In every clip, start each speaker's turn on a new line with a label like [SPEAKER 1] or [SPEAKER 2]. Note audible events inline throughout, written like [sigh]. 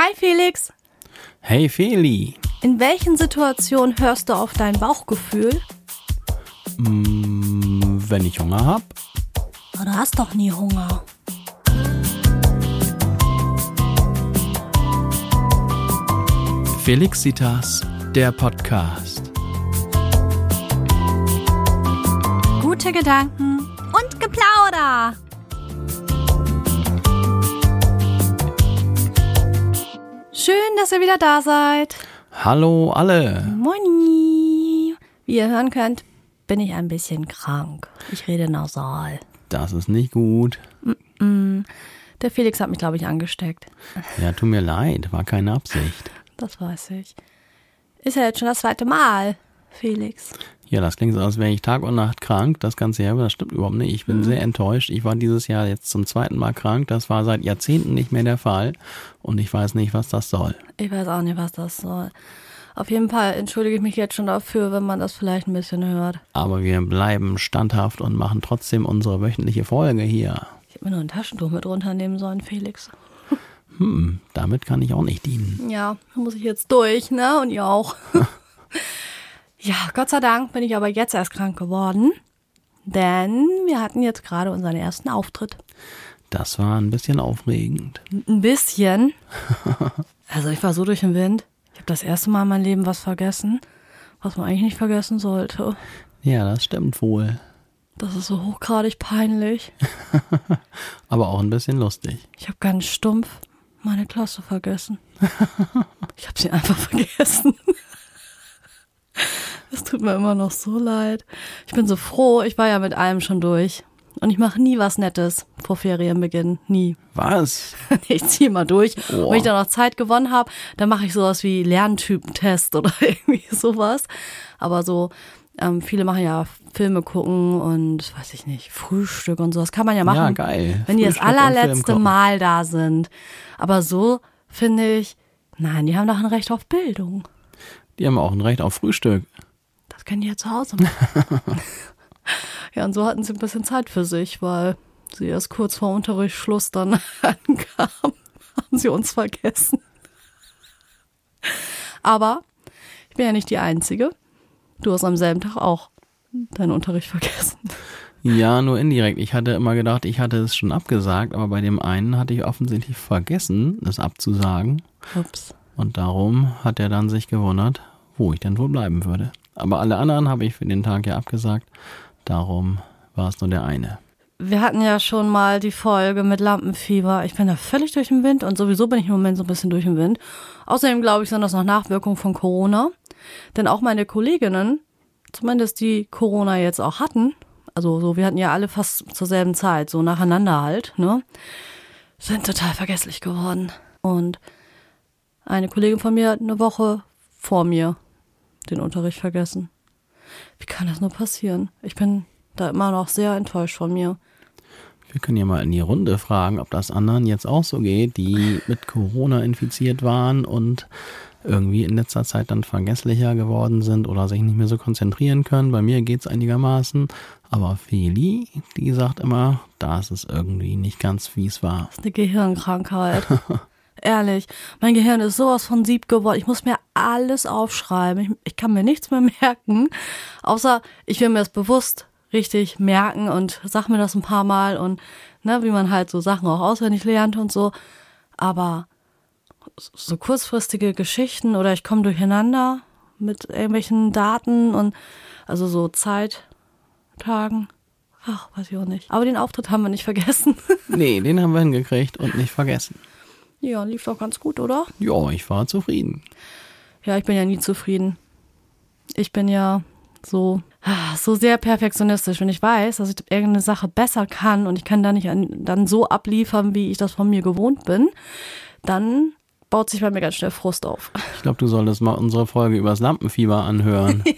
[SPEAKER 1] Hi Felix.
[SPEAKER 2] Hey Feli.
[SPEAKER 1] In welchen Situationen hörst du auf dein Bauchgefühl?
[SPEAKER 2] Mm, wenn ich Hunger hab?
[SPEAKER 1] Du hast doch nie Hunger.
[SPEAKER 2] Felixitas, der Podcast.
[SPEAKER 1] Gute Gedanken und Geplauder. Schön, dass ihr wieder da seid.
[SPEAKER 2] Hallo alle.
[SPEAKER 1] Moini. Wie ihr hören könnt, bin ich ein bisschen krank. Ich rede nasal.
[SPEAKER 2] Das ist nicht gut.
[SPEAKER 1] Der Felix hat mich, glaube ich, angesteckt.
[SPEAKER 2] Ja, tut mir leid, war keine Absicht.
[SPEAKER 1] Das weiß ich. Ist ja jetzt schon das zweite Mal, Felix.
[SPEAKER 2] Ja, das klingt so, als wäre ich Tag und Nacht krank. Das ganze Jahr, aber das stimmt überhaupt nicht. Ich bin sehr enttäuscht. Ich war dieses Jahr jetzt zum zweiten Mal krank. Das war seit Jahrzehnten nicht mehr der Fall. Und ich weiß nicht, was das soll.
[SPEAKER 1] Ich weiß auch nicht, was das soll. Auf jeden Fall entschuldige ich mich jetzt schon dafür, wenn man das vielleicht ein bisschen hört.
[SPEAKER 2] Aber wir bleiben standhaft und machen trotzdem unsere wöchentliche Folge hier.
[SPEAKER 1] Ich hätte mir nur ein Taschentuch mit runternehmen sollen, Felix.
[SPEAKER 2] Hm, damit kann ich auch nicht dienen.
[SPEAKER 1] Ja, da muss ich jetzt durch, ne? Und ihr auch. [laughs] ja, Gott sei Dank bin ich aber jetzt erst krank geworden. Denn wir hatten jetzt gerade unseren ersten Auftritt.
[SPEAKER 2] Das war ein bisschen aufregend.
[SPEAKER 1] Ein bisschen. [laughs] Also ich war so durch den Wind. Ich habe das erste Mal in meinem Leben was vergessen, was man eigentlich nicht vergessen sollte.
[SPEAKER 2] Ja, das stimmt wohl.
[SPEAKER 1] Das ist so hochgradig peinlich. [laughs]
[SPEAKER 2] Aber auch ein bisschen lustig.
[SPEAKER 1] Ich habe ganz stumpf meine Klasse vergessen. [laughs] Ich habe sie einfach vergessen. Es tut mir immer noch so leid. Ich bin so froh, ich war ja mit allem schon durch. Und ich mache nie was Nettes vor Ferienbeginn. Nie. [laughs]
[SPEAKER 2] Was?
[SPEAKER 1] Ich ziehe mal durch.
[SPEAKER 2] Oh.
[SPEAKER 1] Und wenn ich dann noch Zeit gewonnen habe, dann mache ich sowas wie Lerntypentest [laughs] oder irgendwie sowas. Aber so, ähm, viele machen ja Filme gucken und weiß ich nicht, Frühstück und sowas kann man ja machen.
[SPEAKER 2] Ja, geil.
[SPEAKER 1] Wenn die das
[SPEAKER 2] Frühstück
[SPEAKER 1] allerletzte. Mal da sind. Aber so finde ich, nein, die haben doch ein Recht auf Bildung.
[SPEAKER 2] Die haben auch ein Recht auf Frühstück.
[SPEAKER 1] Können die ja zu Hause machen. [laughs] ja, und so hatten sie ein bisschen Zeit für sich, weil sie erst kurz vor Unterrichtsschluss dann [laughs] ankamen, haben sie uns vergessen. Aber ich bin ja nicht die Einzige. Du hast am selben Tag auch deinen Unterricht vergessen.
[SPEAKER 2] Ja, nur indirekt. Ich hatte immer gedacht, ich hatte es schon abgesagt, aber bei dem einen hatte ich offensichtlich vergessen, es abzusagen.
[SPEAKER 1] Ups.
[SPEAKER 2] Und darum hat er dann sich gewundert, wo ich denn wohl bleiben würde. Aber alle anderen habe ich für den Tag ja abgesagt. Darum war es nur der eine.
[SPEAKER 1] Wir hatten ja schon mal die Folge mit Lampenfieber. Ich bin da völlig durch den Wind und sowieso bin ich im Moment so ein bisschen durch den Wind. Außerdem glaube ich, sind das noch Nachwirkungen von Corona. Denn auch meine Kolleginnen, zumindest die Corona jetzt auch hatten, also so, wir hatten ja alle fast zur selben Zeit, so nacheinander halt, ne, sind total vergesslich geworden. Und eine Kollegin von mir eine Woche vor mir den Unterricht vergessen. Wie kann das nur passieren? Ich bin da immer noch sehr enttäuscht von mir.
[SPEAKER 2] Wir können ja mal in die Runde fragen, ob das anderen jetzt auch so geht, die mit Corona infiziert waren und irgendwie in letzter Zeit dann vergesslicher geworden sind oder sich nicht mehr so konzentrieren können. Bei mir geht's einigermaßen. Aber Feli, die sagt immer, da ist es irgendwie nicht ganz, wie es war.
[SPEAKER 1] Das ist eine Gehirnkrankheit. [laughs] Ehrlich, mein Gehirn ist sowas von sieb geworden. Ich muss mir alles aufschreiben. Ich, ich kann mir nichts mehr [laughs] merken, außer ich will mir das bewusst richtig merken und sag mir das ein paar Mal und ne, wie man halt so Sachen auch auswendig lernt und so. Aber so kurzfristige Geschichten oder ich komme durcheinander mit irgendwelchen Daten und also so Zeittagen. Ach, weiß ich auch nicht. Aber den Auftritt haben wir nicht vergessen. [laughs]
[SPEAKER 2] Nee, den haben wir hingekriegt und nicht vergessen.
[SPEAKER 1] Ja, lief doch ganz gut, oder?
[SPEAKER 2] Ja, ich war zufrieden.
[SPEAKER 1] Ja, ich bin ja nie zufrieden. Ich bin ja so, so sehr perfektionistisch. Wenn ich weiß, dass ich irgendeine Sache besser kann und ich kann da nicht an, dann so abliefern, wie ich das von mir gewohnt bin, dann baut sich bei mir ganz schnell Frust auf.
[SPEAKER 2] Ich glaube, du solltest mal unsere Folge übers Lampenfieber anhören. [laughs]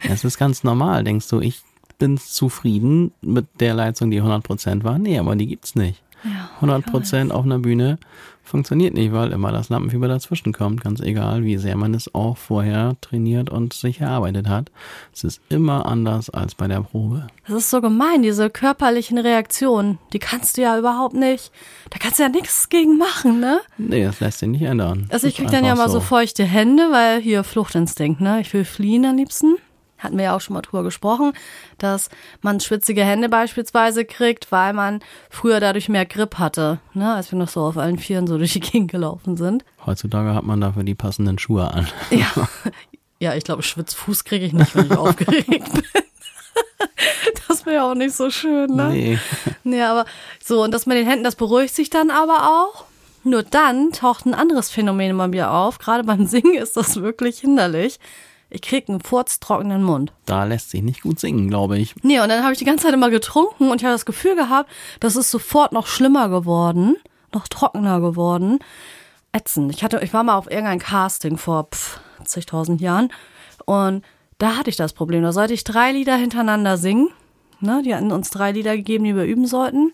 [SPEAKER 2] Es ist ganz normal. Denkst du, ich bin zufrieden mit der Leistung, die 100% war? Nee, aber die gibt's nicht.
[SPEAKER 1] Ja,
[SPEAKER 2] 100% auf einer Bühne funktioniert nicht, weil immer das Lampenfieber dazwischen kommt, ganz egal, wie sehr man es auch vorher trainiert und sich erarbeitet hat. Es ist immer anders als bei der Probe.
[SPEAKER 1] Das ist so gemein, diese körperlichen Reaktionen, die kannst du ja überhaupt nicht, da kannst du ja nichts gegen machen, ne?
[SPEAKER 2] Nee, das lässt sich nicht ändern.
[SPEAKER 1] Also ich krieg dann ja mal so feuchte Hände, weil hier Fluchtinstinkt, ne? Ich will fliehen am liebsten. Hatten wir ja auch schon mal drüber gesprochen, dass man schwitzige Hände beispielsweise kriegt, weil man früher dadurch mehr Grip hatte, ne? Als wir noch so auf allen Vieren so [laughs] durch die Gegend gelaufen sind.
[SPEAKER 2] Heutzutage hat man dafür die passenden Schuhe an.
[SPEAKER 1] Ja, [laughs] ja ich glaube, Schwitzfuß kriege ich nicht, wenn ich [laughs] aufgeregt bin. Das wäre auch nicht so schön, ne?
[SPEAKER 2] Nee.
[SPEAKER 1] Nee, aber so, und das mit den Händen, das beruhigt sich dann aber auch. Nur dann taucht ein anderes Phänomen bei mir auf. Gerade beim Singen ist das wirklich hinderlich. Ich krieg einen furztrockenen Mund.
[SPEAKER 2] Da lässt sich nicht gut singen, glaube ich.
[SPEAKER 1] Nee, und dann habe ich die ganze Zeit immer getrunken und ich habe das Gefühl gehabt, das ist sofort noch schlimmer geworden, noch trockener geworden. Ätzend. Ich hatte, ich war mal auf irgendein Casting vor pff, zigtausend Jahren und da hatte ich das Problem. Da sollte ich drei Lieder hintereinander singen. Ne, die hatten uns drei Lieder gegeben, die wir üben sollten.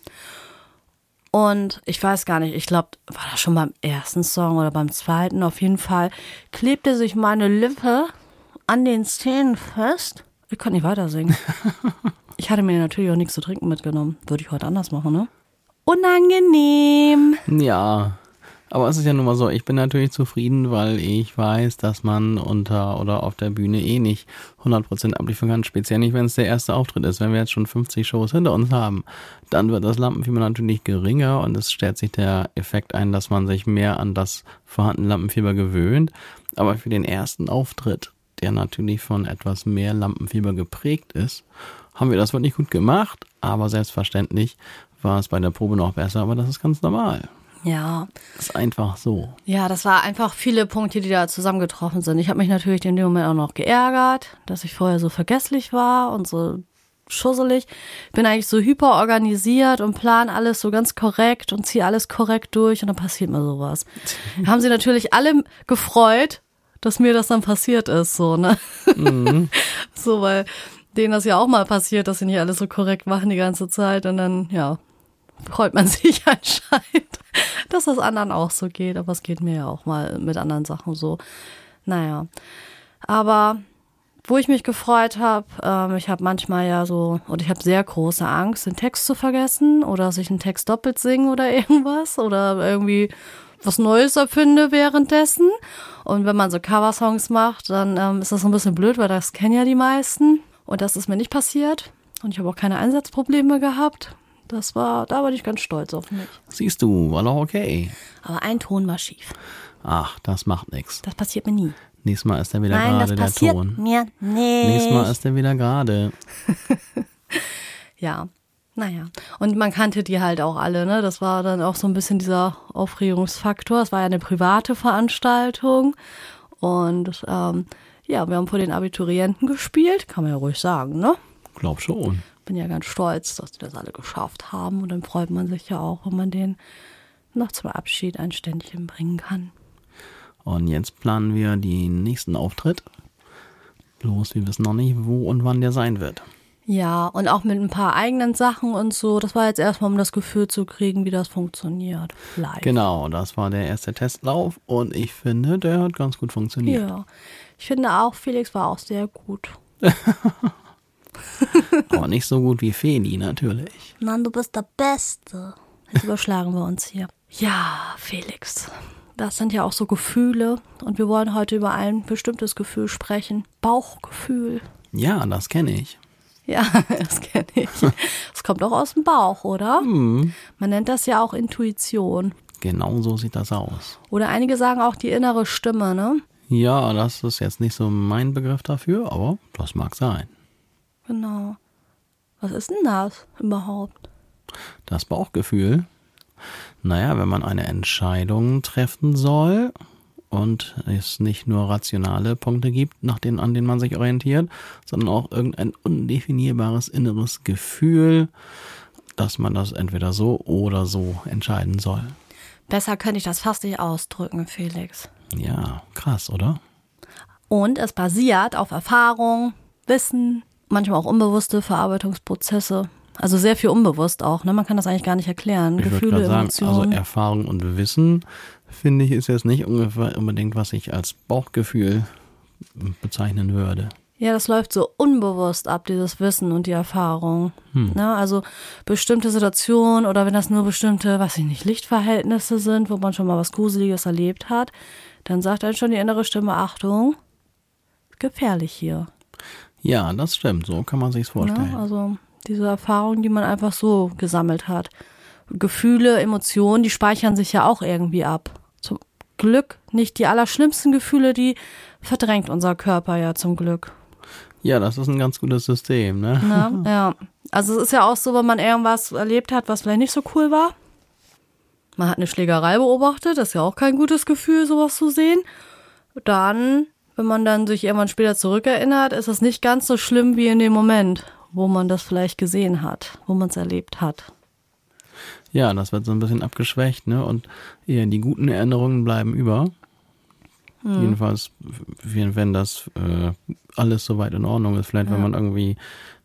[SPEAKER 1] Und ich weiß gar nicht, ich glaube, war das schon beim ersten Song oder beim zweiten? Auf jeden Fall klebte sich meine Lippe an den Zähnen fest. Ich konnte nicht weiter singen. [laughs] Ich hatte mir natürlich auch nichts zu trinken mitgenommen. Würde ich heute anders machen, ne? Unangenehm.
[SPEAKER 2] Ja. Aber es ist ja nun mal so, ich bin natürlich zufrieden, weil ich weiß, dass man unter oder auf der Bühne eh nicht 100% abliefern kann. Speziell nicht, wenn es der erste Auftritt ist. Wenn wir jetzt schon 50 Shows hinter uns haben, dann wird das Lampenfieber natürlich geringer und es stellt sich der Effekt ein, dass man sich mehr an das vorhandene Lampenfieber gewöhnt. Aber für den ersten Auftritt, der natürlich von etwas mehr Lampenfieber geprägt ist, haben wir das wirklich gut gemacht. Aber selbstverständlich war es bei der Probe noch besser, aber das ist ganz normal.
[SPEAKER 1] Ja,
[SPEAKER 2] Das ist einfach so.
[SPEAKER 1] Ja, das war einfach viele Punkte, die da zusammengetroffen sind. Ich habe mich natürlich in dem Moment auch noch geärgert, dass ich vorher so vergesslich war und so schusselig. Bin eigentlich so hyperorganisiert und plan alles so ganz korrekt und ziehe alles korrekt durch und dann passiert mir sowas. [laughs] Haben sie natürlich alle gefreut, dass mir das dann passiert ist, so, ne? [laughs] so, weil denen das ja auch mal passiert, dass sie nicht alles so korrekt machen die ganze Zeit und dann, ja, freut man [laughs] sich anscheinend, dass das anderen auch so geht. Aber es geht mir ja auch mal mit anderen Sachen so. Naja. Aber wo ich mich gefreut habe, ähm, ich habe manchmal ja so, und ich habe sehr große Angst, den Text zu vergessen oder dass ich einen Text doppelt singe oder [laughs] irgendwas oder irgendwie was Neues erfinde währenddessen. Und wenn man so Coversongs macht, dann ähm, ist das so ein bisschen blöd, weil das kennen ja die meisten. Und das ist mir nicht passiert. Und ich habe auch keine Einsatzprobleme gehabt. Das war, da war ich ganz stolz auf mich.
[SPEAKER 2] Siehst du, war doch okay.
[SPEAKER 1] Aber ein Ton war schief.
[SPEAKER 2] Ach, das macht nichts.
[SPEAKER 1] Das passiert mir nie.
[SPEAKER 2] Nächstes Mal ist er wieder gerade der Ton.
[SPEAKER 1] mir nicht.
[SPEAKER 2] Nächstes Mal ist er wieder gerade. [laughs]
[SPEAKER 1] Ja, naja. Und man kannte die halt auch alle, ne? Das war dann auch so ein bisschen dieser Aufregungsfaktor. Es war ja eine private Veranstaltung. Und ähm, ja, wir haben vor den Abiturienten gespielt, kann man ja ruhig sagen, ne?
[SPEAKER 2] Glaub schon.
[SPEAKER 1] Bin ja ganz stolz, dass die das alle geschafft haben. Und dann freut man sich ja auch, wenn man denen noch zum Abschied ein Ständchen bringen kann.
[SPEAKER 2] Und jetzt planen wir den nächsten Auftritt. Bloß wir wissen noch nicht, wo und wann der sein wird.
[SPEAKER 1] Ja, und auch mit ein paar eigenen Sachen und so. Das war jetzt erstmal, um das Gefühl zu kriegen, wie das funktioniert. Live.
[SPEAKER 2] Genau, das war der erste Testlauf und ich finde, der hat ganz gut funktioniert.
[SPEAKER 1] Ja. Ich finde auch, Felix war auch sehr gut. [laughs]
[SPEAKER 2] Aber nicht so gut wie Feli, natürlich.
[SPEAKER 1] Mann, du bist der Beste. Jetzt überschlagen wir uns hier. Ja, Felix. Das sind ja auch so Gefühle. Und wir wollen heute über ein bestimmtes Gefühl sprechen. Bauchgefühl.
[SPEAKER 2] Ja, das kenne ich.
[SPEAKER 1] Ja, [laughs] das kenne ich. Es kommt auch aus dem Bauch, oder? Man nennt das ja auch Intuition.
[SPEAKER 2] Genau so sieht das aus.
[SPEAKER 1] Oder einige sagen auch die innere Stimme, ne?
[SPEAKER 2] Ja, das ist jetzt nicht so mein Begriff dafür, aber das mag sein.
[SPEAKER 1] Genau. Was ist denn das überhaupt?
[SPEAKER 2] Das Bauchgefühl. Naja, wenn man eine Entscheidung treffen soll und es nicht nur rationale Punkte gibt, nach denen, an denen man sich orientiert, sondern auch irgendein undefinierbares inneres Gefühl, dass man das entweder so oder so entscheiden soll.
[SPEAKER 1] Besser könnte ich das fast nicht ausdrücken, Felix.
[SPEAKER 2] Ja, krass, oder?
[SPEAKER 1] Und es basiert auf Erfahrung, Wissen, manchmal auch unbewusste Verarbeitungsprozesse. Also sehr viel unbewusst auch, ne? Man kann das eigentlich gar nicht erklären.
[SPEAKER 2] Ich
[SPEAKER 1] Gefühle,
[SPEAKER 2] sagen,
[SPEAKER 1] Emotionen.
[SPEAKER 2] also Erfahrung und Wissen, finde ich, ist jetzt nicht ungefähr unbedingt, was ich als Bauchgefühl bezeichnen würde.
[SPEAKER 1] Ja, das läuft so unbewusst ab, dieses Wissen und die Erfahrung. Ne? Also bestimmte Situationen oder wenn das nur bestimmte, was ich nicht, Lichtverhältnisse sind, wo man schon mal was Gruseliges erlebt hat, dann sagt dann schon die innere Stimme, Achtung, gefährlich hier.
[SPEAKER 2] Ja, das stimmt, so kann man sich's vorstellen.
[SPEAKER 1] Ne? Also diese Erfahrung, die man einfach so gesammelt hat. Gefühle, Emotionen, die speichern sich ja auch irgendwie ab. Zum Glück nicht die allerschlimmsten Gefühle, die verdrängt unser Körper ja zum Glück.
[SPEAKER 2] Ja, das ist ein ganz gutes System, ne?
[SPEAKER 1] Ne? [laughs] Ja. Also es ist ja auch so, wenn man irgendwas erlebt hat, was vielleicht nicht so cool war. Man hat eine Schlägerei beobachtet, das ist ja auch kein gutes Gefühl, sowas zu sehen. Dann, wenn man dann sich irgendwann später zurückerinnert, ist es nicht ganz so schlimm wie in dem Moment, wo man das vielleicht gesehen hat, wo man es erlebt hat.
[SPEAKER 2] Ja, das wird so ein bisschen abgeschwächt, ne? Und eher die guten Erinnerungen bleiben über. Jedenfalls, wenn das äh, alles soweit in Ordnung ist. Vielleicht, wenn man irgendwie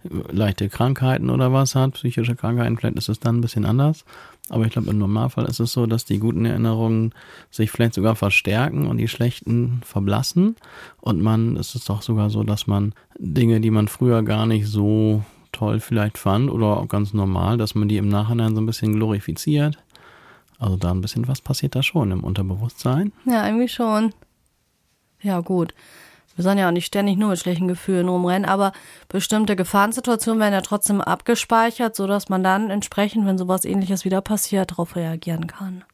[SPEAKER 2] äh, leichte Krankheiten oder was hat, psychische Krankheiten, vielleicht ist es dann ein bisschen anders. Aber ich glaube, im Normalfall ist es so, dass die guten Erinnerungen sich vielleicht sogar verstärken und die schlechten verblassen. Und man, es ist doch sogar so, dass man Dinge, die man früher gar nicht so toll vielleicht fand oder auch ganz normal, dass man die im Nachhinein so ein bisschen glorifiziert. Also da ein bisschen was passiert da schon im Unterbewusstsein.
[SPEAKER 1] Ja, irgendwie schon. Ja, gut. Wir sollen ja auch nicht ständig nur mit schlechten Gefühlen rumrennen, aber bestimmte Gefahrensituationen werden ja trotzdem abgespeichert, sodass man dann entsprechend, wenn sowas ähnliches wieder passiert, darauf reagieren kann.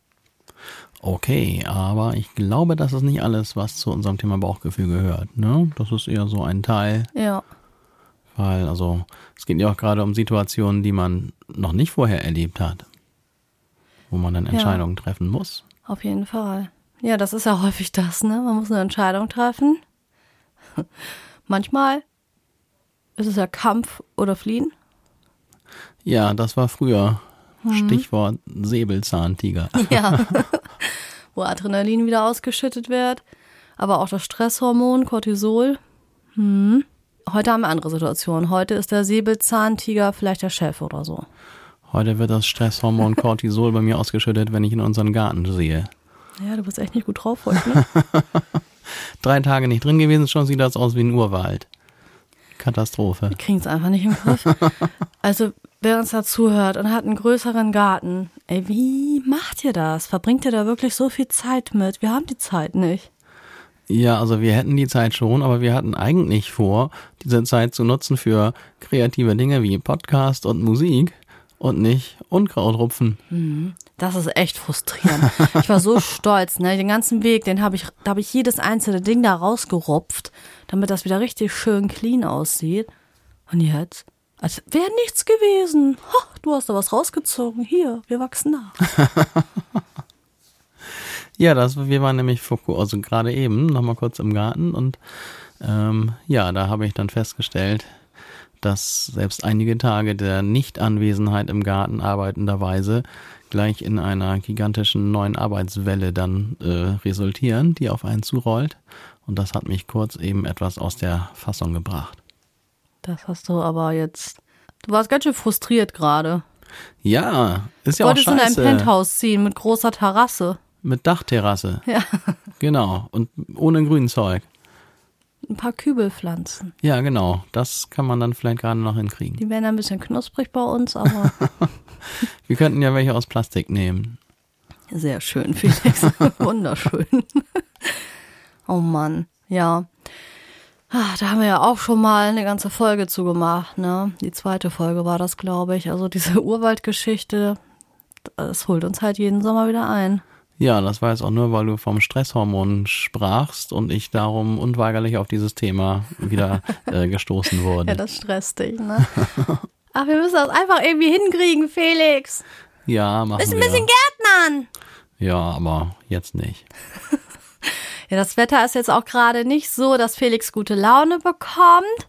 [SPEAKER 2] Okay, aber ich glaube, das ist nicht alles, was zu unserem Thema Bauchgefühl gehört. Ne? Das ist eher so ein Teil,
[SPEAKER 1] Ja.
[SPEAKER 2] weil also es geht ja auch gerade um Situationen, die man noch nicht vorher erlebt hat, wo man dann Entscheidungen treffen muss.
[SPEAKER 1] Auf jeden Fall. Ja, das ist ja häufig das, ne? Man muss eine Entscheidung treffen. [laughs] Manchmal ist es ja Kampf oder Fliehen.
[SPEAKER 2] Ja, das war früher. Stichwort Säbelzahntiger. [laughs]
[SPEAKER 1] Ja. [laughs] Wo Adrenalin wieder ausgeschüttet wird. Aber auch das Stresshormon, Cortisol. Hm. Heute haben wir andere Situationen. Heute ist der Säbelzahntiger vielleicht der Chef oder so.
[SPEAKER 2] Heute wird das Stresshormon Cortisol bei mir ausgeschüttet, wenn ich in unseren Garten sehe.
[SPEAKER 1] Ja, du bist echt nicht gut drauf heute, ne?
[SPEAKER 2] Drei Tage nicht drin gewesen, schon sieht das aus wie ein Urwald. Katastrophe.
[SPEAKER 1] Wir kriegen es einfach nicht im Griff. Also, wer uns da zuhört und hat einen größeren Garten, ey, wie macht ihr das? Verbringt ihr da wirklich so viel Zeit mit? Wir haben die Zeit nicht.
[SPEAKER 2] Ja, also wir hätten die Zeit schon, aber wir hatten eigentlich vor, diese Zeit zu nutzen für kreative Dinge wie Podcast und Musik und nicht Unkraut rupfen.
[SPEAKER 1] Das ist echt frustrierend. Ich war so [laughs] stolz, ne? Den ganzen Weg, den habe ich, da habe ich jedes einzelne Ding da rausgerupft, damit das wieder richtig schön clean aussieht. Und jetzt, als wäre nichts gewesen. Ha, du hast da was rausgezogen. Hier, wir wachsen nach. [laughs]
[SPEAKER 2] Ja, das, wir waren nämlich vor, also gerade eben noch mal kurz im Garten und ähm, ja, da habe ich dann festgestellt, dass selbst einige Tage der Nichtanwesenheit im Garten arbeitenderweise gleich in einer gigantischen neuen Arbeitswelle dann äh, resultieren, die auf einen zurollt. Und das hat mich kurz eben etwas aus der Fassung gebracht.
[SPEAKER 1] Das hast du aber jetzt. Du warst ganz schön frustriert gerade.
[SPEAKER 2] Ja, ist
[SPEAKER 1] Du
[SPEAKER 2] ja auch
[SPEAKER 1] wolltest in ein
[SPEAKER 2] scheiße.
[SPEAKER 1] Penthouse ziehen mit großer Terrasse.
[SPEAKER 2] Mit Dachterrasse.
[SPEAKER 1] Ja.
[SPEAKER 2] Genau. Und ohne Grünzeug.
[SPEAKER 1] Ein paar Kübelpflanzen.
[SPEAKER 2] Ja, genau. Das kann man dann vielleicht gerade noch hinkriegen.
[SPEAKER 1] Die werden ein bisschen knusprig bei uns, aber [laughs]
[SPEAKER 2] Wir könnten ja welche aus Plastik nehmen.
[SPEAKER 1] sehr schön, Felix. [laughs] Wunderschön. oh Mann, ja. Ah, Da haben wir ja auch schon mal eine ganze Folge zugemacht, ne? Die zweite Folge war das, glaube ich. Also diese Urwaldgeschichte, das holt uns halt jeden Sommer wieder ein.
[SPEAKER 2] Ja, das war jetzt auch nur, weil du vom Stresshormon sprachst und ich darum unweigerlich auf dieses Thema wieder [laughs] äh, gestoßen wurde.
[SPEAKER 1] Ja, das stresst dich, ne? Ach, wir müssen das einfach irgendwie hinkriegen, Felix.
[SPEAKER 2] Ja, machen
[SPEAKER 1] ein
[SPEAKER 2] wir.
[SPEAKER 1] bisschen Gärtnern.
[SPEAKER 2] ja, aber jetzt nicht. [laughs]
[SPEAKER 1] Ja, das Wetter ist jetzt auch gerade nicht so, dass Felix gute Laune bekommt.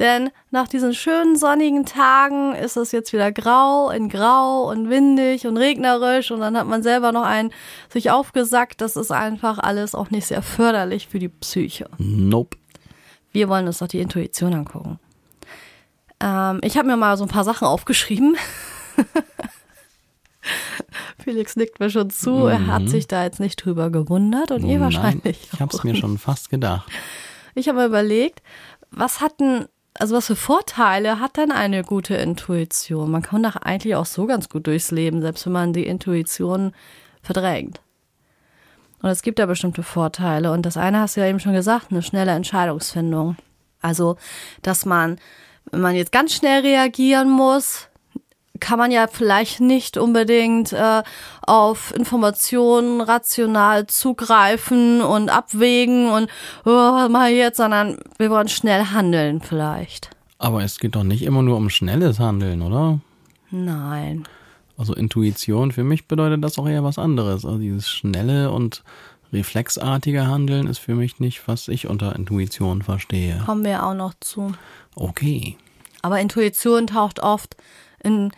[SPEAKER 1] Denn nach diesen schönen sonnigen Tagen ist es jetzt wieder grau in grau und windig und regnerisch und dann hat man selber noch einen sich aufgesackt. Das ist einfach alles auch nicht sehr förderlich für die Psyche.
[SPEAKER 2] Nope.
[SPEAKER 1] Wir wollen uns doch die Intuition angucken. Ähm, ich habe mir mal so ein paar Sachen aufgeschrieben. [laughs] Felix nickt mir schon zu. Mhm. Er hat sich da jetzt nicht drüber gewundert und ihr Nein, wahrscheinlich.
[SPEAKER 2] Ich habe es mir schon fast gedacht.
[SPEAKER 1] Ich habe überlegt, was hatten, also was für Vorteile hat denn eine gute Intuition? Man kann doch eigentlich auch so ganz gut durchs Leben, selbst wenn man die Intuition verdrängt. Und es gibt da bestimmte Vorteile. Und das eine hast du ja eben schon gesagt, eine schnelle Entscheidungsfindung. Also, dass man, wenn man jetzt ganz schnell reagieren muss, kann man ja vielleicht nicht unbedingt äh, auf Informationen rational zugreifen und abwägen und oh, was mache ich jetzt, sondern wir wollen schnell handeln vielleicht.
[SPEAKER 2] Aber es geht doch nicht immer nur um schnelles Handeln, oder?
[SPEAKER 1] Nein.
[SPEAKER 2] Also Intuition für mich bedeutet das auch eher was anderes. Also dieses schnelle und reflexartige Handeln ist für mich nicht, was ich unter Intuition verstehe.
[SPEAKER 1] Kommen wir auch noch zu.
[SPEAKER 2] Okay.
[SPEAKER 1] Aber Intuition taucht oft in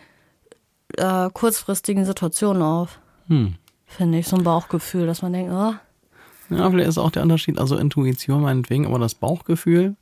[SPEAKER 1] äh, kurzfristigen Situationen auf. Hm. Finde ich, so ein Bauchgefühl, dass man denkt, oh.
[SPEAKER 2] Ja, vielleicht ist auch der Unterschied, also Intuition meinetwegen, aber das Bauchgefühl,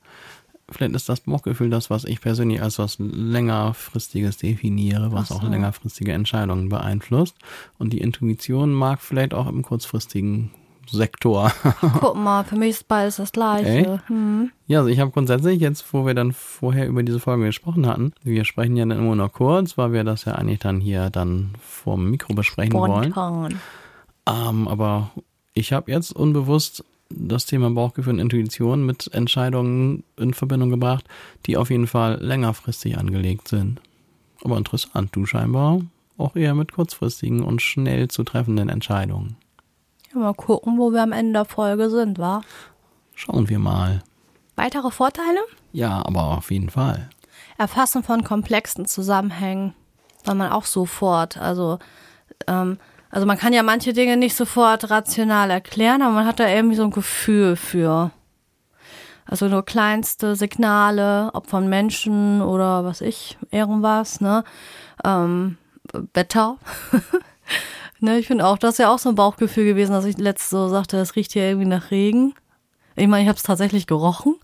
[SPEAKER 2] vielleicht ist das Bauchgefühl das, was ich persönlich als was längerfristiges definiere, was so. auch längerfristige Entscheidungen beeinflusst. Und die Intuition mag vielleicht auch im kurzfristigen Sektor.
[SPEAKER 1] Guck [laughs] mal, für mich ist beides das gleiche.
[SPEAKER 2] Hm. Ja, also ich habe grundsätzlich jetzt, wo wir dann vorher über diese Folge gesprochen hatten, wir sprechen ja dann immer nur kurz, weil wir das ja eigentlich dann hier dann vorm Mikro besprechen Spontan. wollen. Ähm, aber ich habe jetzt unbewusst das Thema Bauchgefühl und Intuition mit Entscheidungen in Verbindung gebracht, die auf jeden Fall längerfristig angelegt sind. Aber interessant, du scheinbar auch eher mit kurzfristigen und schnell zu treffenden Entscheidungen.
[SPEAKER 1] Ja, mal gucken, wo wir am Ende der Folge sind, wa?
[SPEAKER 2] Schauen wir mal.
[SPEAKER 1] Weitere Vorteile?
[SPEAKER 2] Ja, aber auf jeden Fall.
[SPEAKER 1] Erfassen von komplexen Zusammenhängen, weil man auch sofort, also, ähm, also man kann ja manche Dinge nicht sofort rational erklären, aber man hat da irgendwie so ein Gefühl für. Also nur kleinste Signale, ob von Menschen oder was ich, irgendwas, ne? Ähm, Wetter. [laughs] Ne, ich finde auch, das ist ja auch so ein Bauchgefühl gewesen, dass ich letztes so sagte, es riecht hier irgendwie nach Regen. Ich meine, ich habe es tatsächlich gerochen,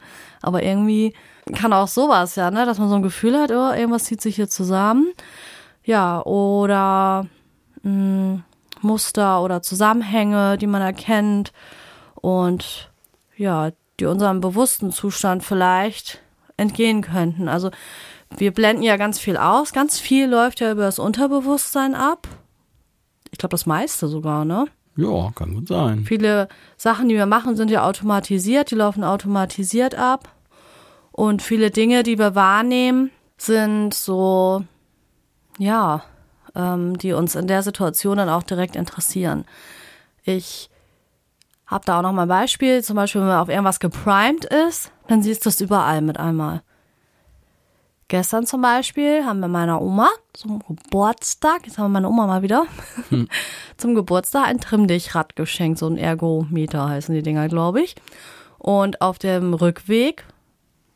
[SPEAKER 1] aber irgendwie kann auch sowas ja, ne, dass man so ein Gefühl hat, oh, irgendwas zieht sich hier zusammen. Ja, oder mh, hm, Muster oder Zusammenhänge, die man erkennt und ja, die unserem bewussten Zustand vielleicht entgehen könnten. Also wir blenden ja ganz viel aus. Ganz viel läuft ja über das Unterbewusstsein ab. Ich glaube, das meiste sogar, ne?
[SPEAKER 2] Ja, kann gut sein.
[SPEAKER 1] Viele Sachen, die wir machen, sind ja automatisiert, die laufen automatisiert ab. Und viele Dinge, die wir wahrnehmen, sind so, ja, ähm, die uns in der Situation dann auch direkt interessieren. Ich habe da auch noch mal ein Beispiel. Zum Beispiel, wenn man auf irgendwas geprimed ist, dann siehst du es überall mit einmal. Gestern zum Beispiel haben wir meiner Oma zum Geburtstag, jetzt haben wir meine Oma mal wieder, hm. [laughs] zum Geburtstag ein Trimmdichrad geschenkt, so ein Ergometer heißen die Dinger, glaube ich. Und auf dem Rückweg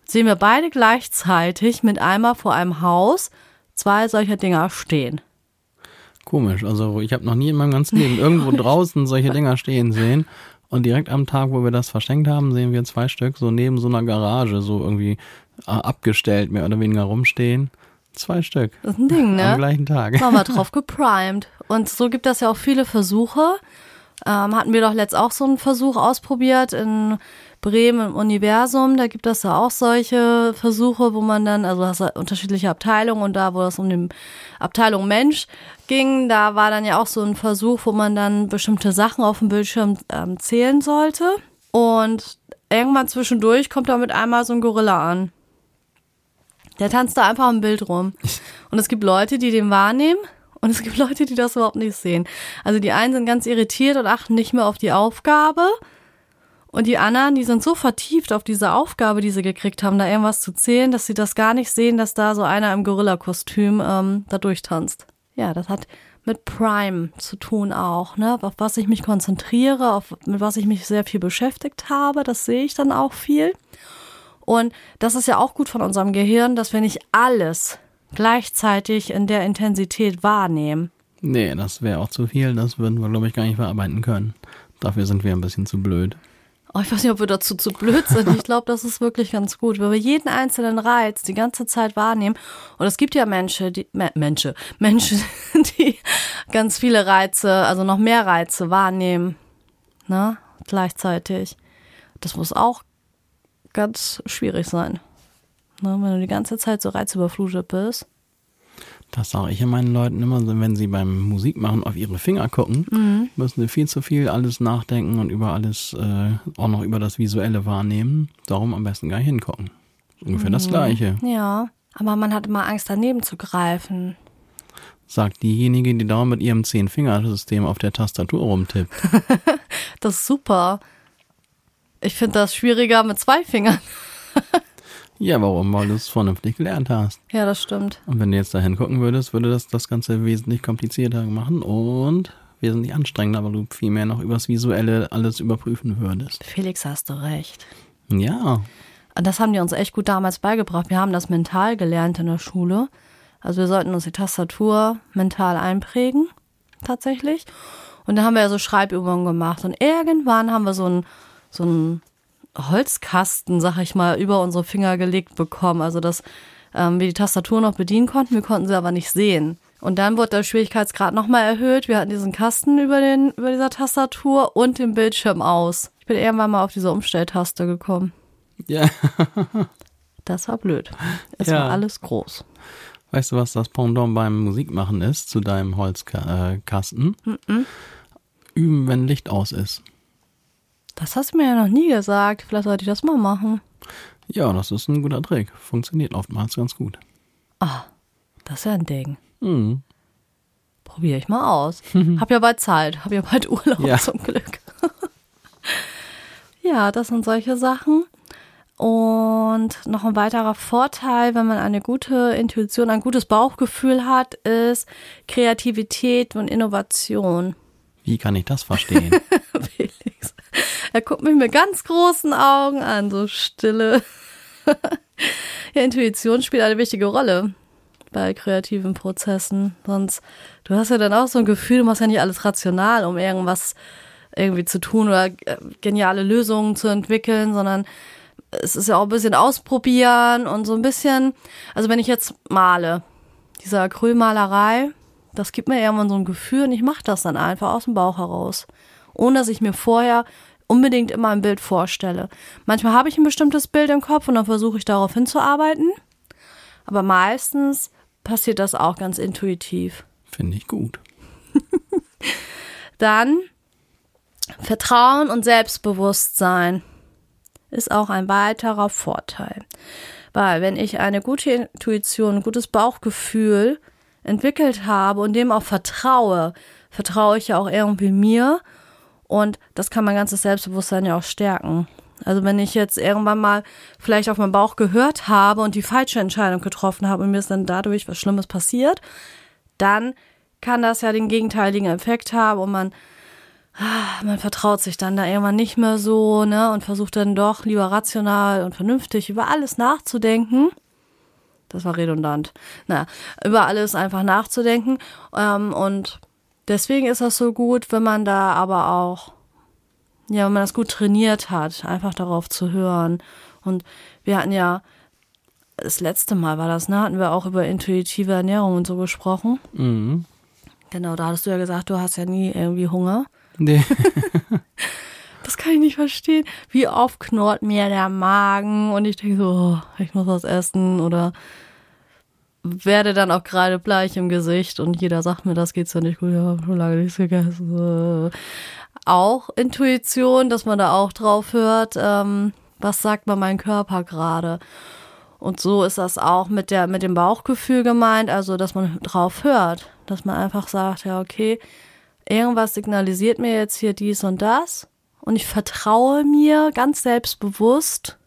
[SPEAKER 1] sehen wir beide gleichzeitig mit einmal vor einem Haus zwei solcher Dinger stehen.
[SPEAKER 2] Komisch, also ich habe noch nie in meinem ganzen Leben irgendwo [laughs] draußen solche Dinger stehen sehen. Und direkt am Tag, wo wir das verschenkt haben, sehen wir zwei Stück so neben so einer Garage, so irgendwie abgestellt, mehr oder weniger rumstehen. Zwei Stück.
[SPEAKER 1] Das ist ein Ding, ne?
[SPEAKER 2] Am gleichen Tag.
[SPEAKER 1] Waren wir drauf [laughs] geprimed. Und so gibt es ja auch viele Versuche. Ähm, hatten wir doch letzt auch so einen Versuch ausprobiert in Bremen im Universum. Da gibt es ja auch solche Versuche, wo man dann, also hast du unterschiedliche Abteilungen und da, wo es um die Abteilung Mensch ging, da war dann ja auch so ein Versuch, wo man dann bestimmte Sachen auf dem Bildschirm ähm, zählen sollte. Und irgendwann zwischendurch kommt da mit einmal so ein Gorilla an. Der tanzt da einfach im Bild rum. Und es gibt Leute, die den wahrnehmen und es gibt Leute, die das überhaupt nicht sehen. Also die einen sind ganz irritiert und achten nicht mehr auf die Aufgabe. Und die anderen, die sind so vertieft auf diese Aufgabe, die sie gekriegt haben, da irgendwas zu zählen, dass sie das gar nicht sehen, dass da so einer im Gorilla-Kostüm ähm, da durchtanzt. Ja, das hat mit Prime zu tun auch, ne? Auf was ich mich konzentriere, auf mit was ich mich sehr viel beschäftigt habe, das sehe ich dann auch viel. Und das ist ja auch gut von unserem Gehirn, dass wir nicht alles gleichzeitig in der Intensität wahrnehmen.
[SPEAKER 2] Nee, das wäre auch zu viel. Das würden wir, glaube ich, gar nicht verarbeiten können. Dafür sind wir ein bisschen zu blöd.
[SPEAKER 1] Oh, ich weiß nicht, ob wir dazu zu blöd sind. Ich glaube, das ist wirklich ganz gut, wenn wir jeden einzelnen Reiz die ganze Zeit wahrnehmen. Und es gibt ja Menschen, die Me Menschen, Menschen, [laughs] die ganz viele Reize, also noch mehr Reize wahrnehmen, ne, gleichzeitig. Das muss auch ganz schwierig sein, ne, wenn du die ganze Zeit so reizüberflutet bist.
[SPEAKER 2] Das sage ich ja meinen Leuten immer, wenn sie beim Musikmachen auf ihre Finger gucken, mhm. müssen sie viel zu viel alles nachdenken und über alles, äh, auch noch über das Visuelle wahrnehmen. Darum am besten gar nicht hingucken. Ungefähr mhm. das Gleiche.
[SPEAKER 1] Ja, aber man hat immer Angst, daneben zu greifen.
[SPEAKER 2] Sagt diejenige, die da mit ihrem Zehn-Fingersystem auf der Tastatur rumtippt. [laughs]
[SPEAKER 1] das ist super. Ich finde das schwieriger mit zwei Fingern. [laughs]
[SPEAKER 2] Ja, warum? Weil du es vernünftig gelernt hast.
[SPEAKER 1] Ja, das stimmt.
[SPEAKER 2] Und wenn du jetzt da hingucken würdest, würde das das Ganze wesentlich komplizierter machen und wesentlich anstrengender, weil du viel mehr noch übers Visuelle alles überprüfen würdest.
[SPEAKER 1] Felix, hast du recht.
[SPEAKER 2] Ja.
[SPEAKER 1] Und das haben die uns echt gut damals beigebracht. Wir haben das mental gelernt in der Schule. Also wir sollten uns die Tastatur mental einprägen, tatsächlich. Und da haben wir ja so Schreibübungen gemacht. Und irgendwann haben wir so ein, so ein Holzkasten, sag ich mal, über unsere Finger gelegt bekommen. Also dass ähm, wir die Tastatur noch bedienen konnten, wir konnten sie aber nicht sehen. Und dann wurde der Schwierigkeitsgrad nochmal erhöht. Wir hatten diesen Kasten über, den, über dieser Tastatur und den Bildschirm aus. Ich bin irgendwann mal auf diese Umstelltaste gekommen.
[SPEAKER 2] Ja. [laughs]
[SPEAKER 1] das war blöd. Es
[SPEAKER 2] Ja.
[SPEAKER 1] war alles groß.
[SPEAKER 2] Weißt du, was das Pendant beim Musikmachen ist zu deinem Holzkasten? Üben, wenn Licht aus ist.
[SPEAKER 1] Das hast du mir ja noch nie gesagt. Vielleicht sollte ich das mal machen.
[SPEAKER 2] Ja, das ist ein guter Trick. Funktioniert oftmals ganz gut.
[SPEAKER 1] Ah, das ist ja ein Ding.
[SPEAKER 2] Mhm.
[SPEAKER 1] Probiere ich mal aus. [laughs] Hab ja bald Zeit. Hab ja bald Urlaub
[SPEAKER 2] Ja.
[SPEAKER 1] zum Glück. [laughs] ja, das sind solche Sachen. Und noch ein weiterer Vorteil, wenn man eine gute Intuition, ein gutes Bauchgefühl hat, ist Kreativität und Innovation.
[SPEAKER 2] Wie kann ich das [laughs] verstehen? [laughs]
[SPEAKER 1] Er guckt mich mit ganz großen Augen an, so stille. [laughs] ja, Intuition spielt eine wichtige Rolle bei kreativen Prozessen. Sonst, du hast ja dann auch so ein Gefühl, du machst ja nicht alles rational, um irgendwas irgendwie zu tun oder äh, geniale Lösungen zu entwickeln, sondern es ist ja auch ein bisschen ausprobieren und so ein bisschen, also wenn ich jetzt male, diese Acrylmalerei, das gibt mir irgendwann so ein Gefühl und ich mache das dann einfach aus dem Bauch heraus, ohne dass ich mir vorher unbedingt immer ein Bild vorstelle. Manchmal habe ich ein bestimmtes Bild im Kopf und dann versuche ich darauf hinzuarbeiten, aber meistens passiert das auch ganz intuitiv.
[SPEAKER 2] Finde ich gut. [laughs]
[SPEAKER 1] Dann Vertrauen und Selbstbewusstsein ist auch ein weiterer Vorteil. Weil wenn ich eine gute Intuition, ein gutes Bauchgefühl entwickelt habe und dem auch vertraue, vertraue ich ja auch irgendwie mir und das kann mein ganzes Selbstbewusstsein ja auch stärken. Also wenn ich jetzt irgendwann mal vielleicht auf meinen Bauch gehört habe und die falsche Entscheidung getroffen habe und mir ist dann dadurch was Schlimmes passiert, dann kann das ja den gegenteiligen Effekt haben und man ah, man vertraut sich dann da irgendwann nicht mehr so, ne, und versucht dann doch lieber rational und vernünftig über alles nachzudenken. Das war redundant. Na, über alles einfach nachzudenken. Ähm, und deswegen ist das so gut, wenn man da aber auch, ja, wenn man das gut trainiert hat, einfach darauf zu hören. Und wir hatten ja, das letzte Mal war das, ne, hatten wir auch über intuitive Ernährung und so gesprochen.
[SPEAKER 2] Mhm.
[SPEAKER 1] Genau, da hattest du ja gesagt, du hast ja nie irgendwie Hunger.
[SPEAKER 2] Nee. [laughs]
[SPEAKER 1] Das kann ich nicht verstehen. Wie oft knurrt mir der Magen und ich denke so, oh, ich muss was essen oder werde dann auch gerade bleich im Gesicht und jeder sagt mir, das geht's ja nicht gut, ja, schon lange nichts gegessen. Auch Intuition, dass man da auch drauf hört, ähm, was sagt mir mein Körper gerade. Und so ist das auch mit der, mit dem Bauchgefühl gemeint, also, dass man drauf hört, dass man einfach sagt, ja, okay, irgendwas signalisiert mir jetzt hier dies und das und ich vertraue mir ganz selbstbewusst.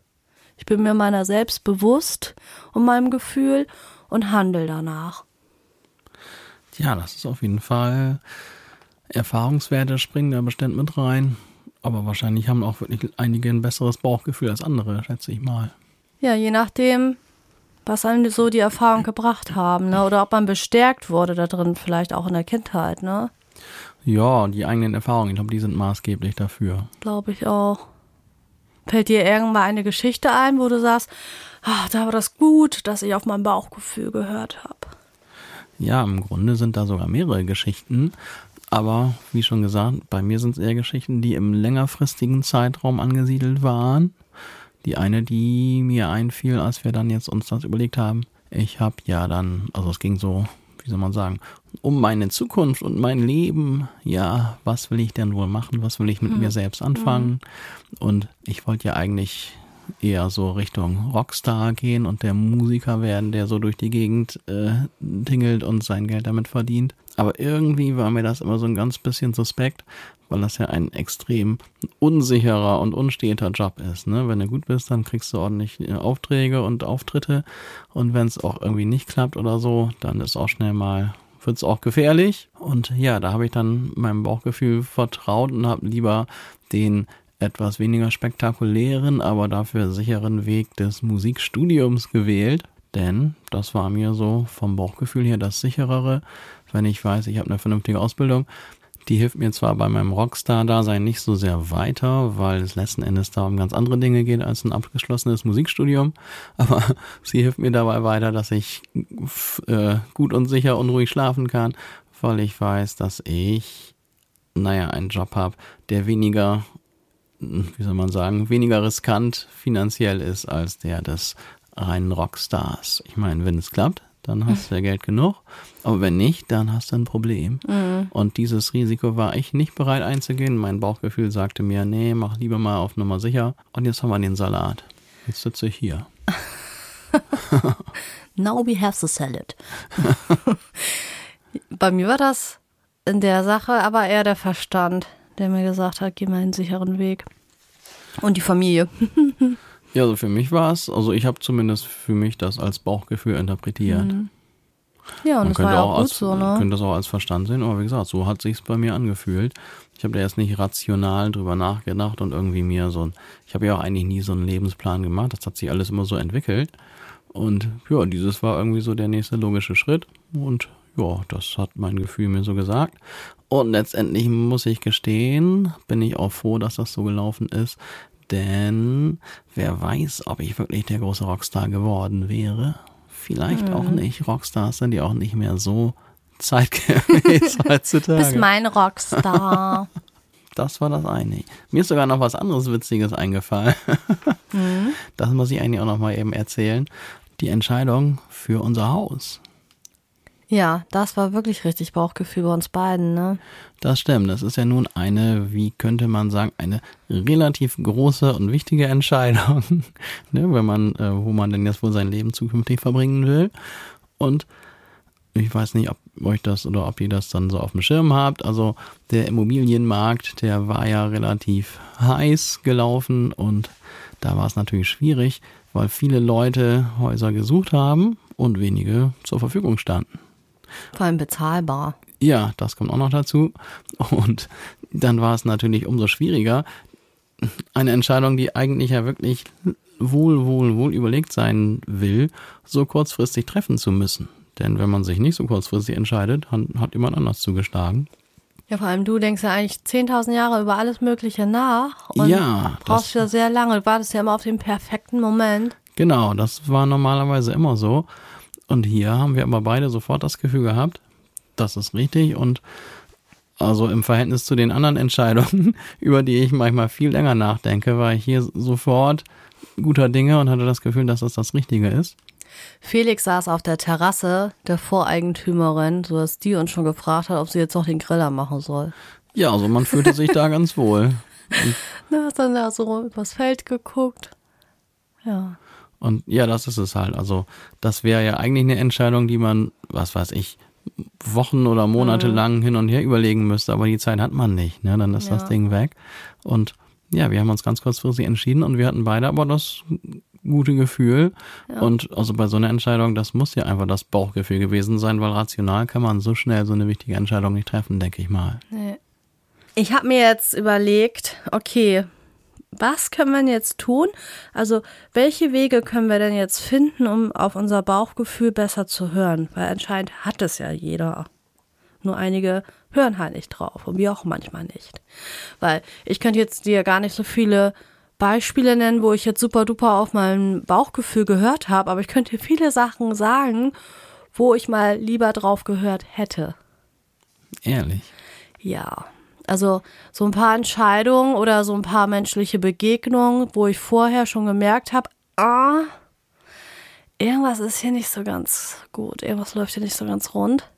[SPEAKER 1] Ich bin mir meiner selbst bewusst und meinem Gefühl und handle danach.
[SPEAKER 2] Ja, das ist auf jeden Fall. Erfahrungswerte springen da bestimmt mit rein. Aber wahrscheinlich haben auch wirklich einige ein besseres Bauchgefühl als andere, schätze ich mal.
[SPEAKER 1] Ja, je nachdem, was einem so die Erfahrung gebracht haben, ne? Oder ob man bestärkt wurde da drin, vielleicht auch in der Kindheit, ne?
[SPEAKER 2] Ja, die eigenen Erfahrungen, ich glaube, die sind maßgeblich dafür.
[SPEAKER 1] Glaube ich auch. Fällt dir irgendwann eine Geschichte ein, wo du sagst, ach, da war das gut, dass ich auf mein Bauchgefühl gehört habe?
[SPEAKER 2] Ja, im Grunde sind da sogar mehrere Geschichten. Aber wie schon gesagt, bei mir sind es eher Geschichten, die im längerfristigen Zeitraum angesiedelt waren. Die eine, die mir einfiel, als wir dann jetzt uns das überlegt haben, ich habe ja dann, also es ging so, wie soll man sagen, um meine Zukunft und mein Leben. Ja, was will ich denn wohl machen? Was will ich mit hm. mir selbst anfangen? Hm. Und ich wollte ja eigentlich eher so Richtung Rockstar gehen und der Musiker werden, der so durch die Gegend äh, tingelt und sein Geld damit verdient. Aber irgendwie war mir das immer so ein ganz bisschen suspekt, weil das ja ein extrem unsicherer und unsteter Job ist. Ne? Wenn du gut bist, dann kriegst du ordentlich äh, Aufträge und Auftritte. Und wenn es auch irgendwie nicht klappt oder so, dann ist auch schnell mal wird es auch gefährlich. Und ja, da habe ich dann meinem Bauchgefühl vertraut und habe lieber den etwas weniger spektakulären, aber dafür sicheren Weg des Musikstudiums gewählt. Denn das war mir so vom Bauchgefühl her das sicherere, wenn ich weiß, ich habe eine vernünftige Ausbildung. Die hilft mir zwar bei meinem Rockstar-Dasein nicht so sehr weiter, weil es letzten Endes da um ganz andere Dinge geht als ein abgeschlossenes Musikstudium, [laughs] aber sie hilft mir dabei weiter, dass ich äh, gut und sicher und ruhig schlafen kann, weil ich weiß, dass ich, naja, einen Job habe, der weniger wie soll man sagen, weniger riskant finanziell ist als der des reinen Rockstars. Ich meine, wenn es klappt, dann hast du ja Geld genug. Aber wenn nicht, dann hast du ein Problem. Mhm. Und dieses Risiko war ich nicht bereit einzugehen. Mein Bauchgefühl sagte mir, nee, mach lieber mal auf Nummer sicher. Und jetzt haben wir den Salat. Jetzt sitze ich hier. [laughs]
[SPEAKER 1] Now we have the salad. [laughs] Bei mir war das in der Sache aber eher der Verstand der mir gesagt hat, geh mal einen sicheren Weg. Und die Familie. [laughs]
[SPEAKER 2] ja, also für mich war es, also ich habe zumindest für mich das als Bauchgefühl interpretiert. Mhm.
[SPEAKER 1] Ja, und Man das war ja auch, gut als, so, ne?
[SPEAKER 2] könnte das auch als Verstand sehen, aber wie gesagt, so hat sich's bei mir angefühlt. Ich habe da jetzt nicht rational drüber nachgedacht und irgendwie mir so ein, ich habe ja auch eigentlich nie so einen Lebensplan gemacht, das hat sich alles immer so entwickelt. Und ja, dieses war irgendwie so der nächste logische Schritt und ja, das hat mein Gefühl mir so gesagt. Und letztendlich muss ich gestehen, bin ich auch froh, dass das so gelaufen ist. Denn wer weiß, ob ich wirklich der große Rockstar geworden wäre. Vielleicht mhm. auch nicht. Rockstars sind ja auch nicht mehr so [laughs] zeitgemäß heutzutage.
[SPEAKER 1] Bist mein Rockstar. [laughs]
[SPEAKER 2] Das war das eine. Mir ist sogar noch was anderes Witziges eingefallen. Mhm. [laughs] Das muss ich eigentlich auch noch mal eben erzählen. Die Entscheidung für unser Haus.
[SPEAKER 1] Ja, das war wirklich richtig Bauchgefühl bei uns beiden, ne?
[SPEAKER 2] Das stimmt. Das ist ja nun eine, wie könnte man sagen, eine relativ große und wichtige Entscheidung, [laughs] ne, wenn man, äh, wo man denn jetzt wohl sein Leben zukünftig verbringen will. Und ich weiß nicht, ob euch das oder ob ihr das dann so auf dem Schirm habt. Also der Immobilienmarkt, der war ja relativ heiß gelaufen und da war es natürlich schwierig, weil viele Leute Häuser gesucht haben und wenige zur Verfügung standen.
[SPEAKER 1] Vor allem bezahlbar.
[SPEAKER 2] Ja, das kommt auch noch dazu. Und dann war es natürlich umso schwieriger, eine Entscheidung, die eigentlich ja wirklich wohl, wohl, wohl überlegt sein will, so kurzfristig treffen zu müssen. Denn wenn man sich nicht so kurzfristig entscheidet, hat jemand anders zugeschlagen.
[SPEAKER 1] Ja, vor allem du denkst ja eigentlich 10.000 Jahre über alles Mögliche nach
[SPEAKER 2] und ja,
[SPEAKER 1] brauchst ja sehr lange. Du wartest ja immer auf den perfekten Moment.
[SPEAKER 2] Genau, das war normalerweise immer so. Und hier haben wir aber beide sofort das Gefühl gehabt, das ist richtig und also im Verhältnis zu den anderen Entscheidungen, [laughs] über die ich manchmal viel länger nachdenke, war ich hier sofort guter Dinge und hatte das Gefühl, dass das das Richtige ist.
[SPEAKER 1] Felix saß auf der Terrasse der Voreigentümerin, so dass die uns schon gefragt hat, ob sie jetzt noch den Griller machen soll.
[SPEAKER 2] Ja, also man fühlte sich da ganz wohl.
[SPEAKER 1] Und [laughs] Na, hast dann da so übers Feld geguckt. Ja.
[SPEAKER 2] Und ja, das ist es halt. Also das wäre ja eigentlich eine Entscheidung, die man, was weiß ich, Wochen oder Monate mhm. lang hin und her überlegen müsste, aber die Zeit hat man nicht. Ne? Dann ist ja. das Ding weg. Und ja, wir haben uns ganz kurzfristig entschieden und wir hatten beide aber das gute Gefühl. Ja. Und also bei so einer Entscheidung, das muss ja einfach das Bauchgefühl gewesen sein, weil rational kann man so schnell so eine wichtige Entscheidung nicht treffen, denke ich mal.
[SPEAKER 1] Nee. Ich habe mir jetzt überlegt, okay, was können wir jetzt tun? Also, welche Wege können wir denn jetzt finden, um auf unser Bauchgefühl besser zu hören? Weil anscheinend hat es ja jeder. Nur einige hören halt nicht drauf und wir auch manchmal nicht. Weil ich könnte jetzt dir gar nicht so viele Beispiele nennen, wo ich jetzt super duper auf mein Bauchgefühl gehört habe, aber ich könnte viele Sachen sagen, wo ich mal lieber drauf gehört hätte.
[SPEAKER 2] Ehrlich.
[SPEAKER 1] Ja. Also so ein paar Entscheidungen oder so ein paar menschliche Begegnungen, wo ich vorher schon gemerkt habe, ah, irgendwas ist hier nicht so ganz gut, irgendwas läuft hier nicht so ganz rund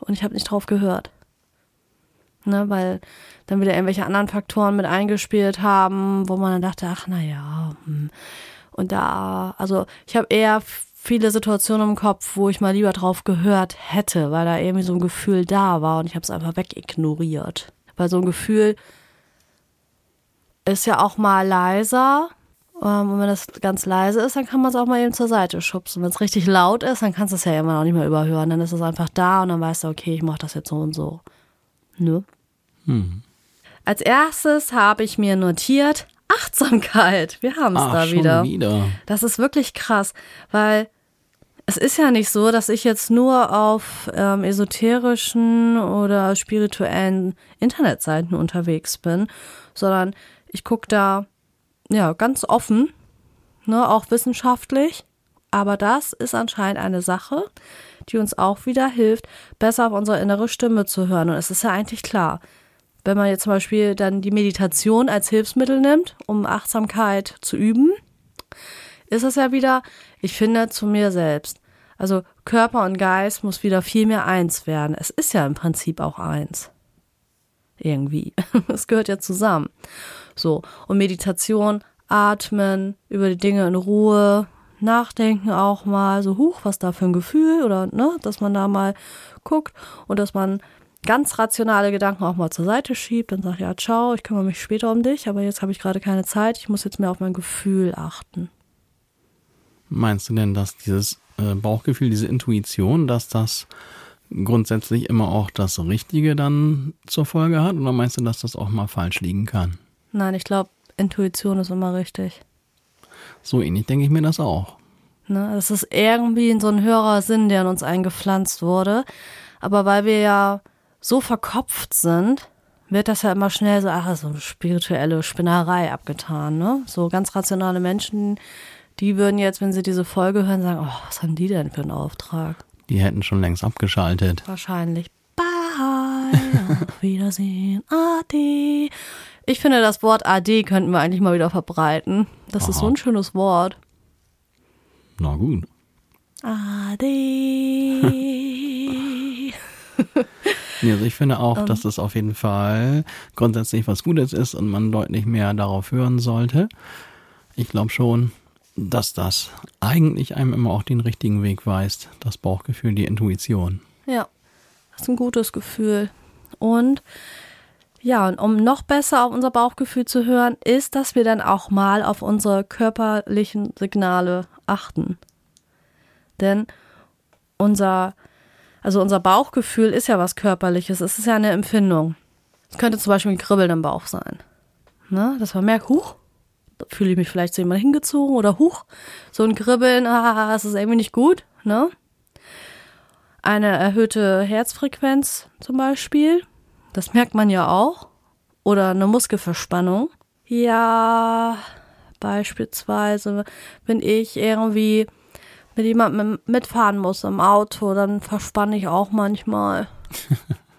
[SPEAKER 1] und ich habe nicht drauf gehört. Ne, weil dann wieder irgendwelche anderen Faktoren mit eingespielt haben, wo man dann dachte, ach na ja, hm. und da, also ich habe eher viele Situationen im Kopf, wo ich mal lieber drauf gehört hätte, weil da irgendwie so ein Gefühl da war und ich habe es einfach wegignoriert. Weil so ein Gefühl ist ja auch mal leiser. Ähm, und wenn das ganz leise ist, dann kann man es auch mal eben zur Seite schubsen. Wenn es richtig laut ist, dann kannst du es ja immer noch nicht mehr überhören. Dann ist es einfach da und dann weißt du, okay, ich mache das jetzt so und so. Ne? Hm. Als erstes habe ich mir notiert, Achtsamkeit. Wir haben es da wieder. wieder. Das ist wirklich krass, weil es ist ja nicht so, dass ich jetzt nur auf ähm, esoterischen oder spirituellen Internetseiten unterwegs bin, sondern ich gucke da ja ganz offen, ne, auch wissenschaftlich. Aber das ist anscheinend eine Sache, die uns auch wieder hilft, besser auf unsere innere Stimme zu hören. Und es ist ja eigentlich klar, wenn man jetzt zum Beispiel dann die Meditation als Hilfsmittel nimmt, um Achtsamkeit zu üben, ist es ja wieder, ich finde, zu mir selbst. Also Körper und Geist muss wieder viel mehr eins werden. Es ist ja im Prinzip auch eins. Irgendwie. [laughs] Es gehört ja zusammen. So. Und Meditation, atmen, über die Dinge in Ruhe, nachdenken auch mal, so huch, was da für ein Gefühl oder, ne, dass man da mal guckt und dass man ganz rationale Gedanken auch mal zur Seite schiebt und sagt, ja, ciao, ich kümmere mich später um dich, aber jetzt habe ich gerade keine Zeit, ich muss jetzt mehr auf mein Gefühl achten.
[SPEAKER 2] Meinst du denn, dass dieses äh, Bauchgefühl, diese Intuition, dass das grundsätzlich immer auch das Richtige dann zur Folge hat? Oder meinst du, dass das auch mal falsch liegen kann?
[SPEAKER 1] Nein, ich glaube, Intuition ist immer richtig.
[SPEAKER 2] So ähnlich denke ich mir das auch.
[SPEAKER 1] Ne, es ist irgendwie in so ein höherer Sinn, der in uns eingepflanzt wurde. Aber weil wir ja so verkopft sind, wird das ja immer schnell so, ach, so eine spirituelle Spinnerei abgetan, ne? So ganz rationale Menschen, die würden jetzt, wenn sie diese Folge hören, sagen, oh, was haben die denn für einen Auftrag?
[SPEAKER 2] Die hätten schon längst abgeschaltet.
[SPEAKER 1] Wahrscheinlich. Bye, auf Wiedersehen, Ade. Ich finde, das Wort Ade könnten wir eigentlich mal wieder verbreiten. Das Aha. ist so ein schönes Wort.
[SPEAKER 2] Na gut.
[SPEAKER 1] Ade.
[SPEAKER 2] Also ich finde auch, um, dass das auf jeden Fall grundsätzlich was Gutes ist und man deutlich mehr darauf hören sollte. Ich glaube schon, dass das eigentlich einem immer auch den richtigen Weg weist. Das Bauchgefühl, die Intuition.
[SPEAKER 1] Ja, das ist ein gutes Gefühl. Und ja, und um noch besser auf unser Bauchgefühl zu hören, ist, dass wir dann auch mal auf unsere körperlichen Signale achten. Denn unser also unser Bauchgefühl ist ja was Körperliches, es ist ja eine Empfindung. Es könnte zum Beispiel ein Kribbeln im Bauch sein. Ne? Dass man merkt, huch, fühle ich mich vielleicht zu jemandem hingezogen oder huch, so ein Kribbeln, ah, das ist irgendwie nicht gut. Ne? Eine erhöhte Herzfrequenz zum Beispiel, das merkt man ja auch. Oder eine Muskelverspannung. Ja, beispielsweise, wenn ich irgendwie mit jemandem mitfahren muss im Auto, dann verspanne ich auch manchmal. [laughs]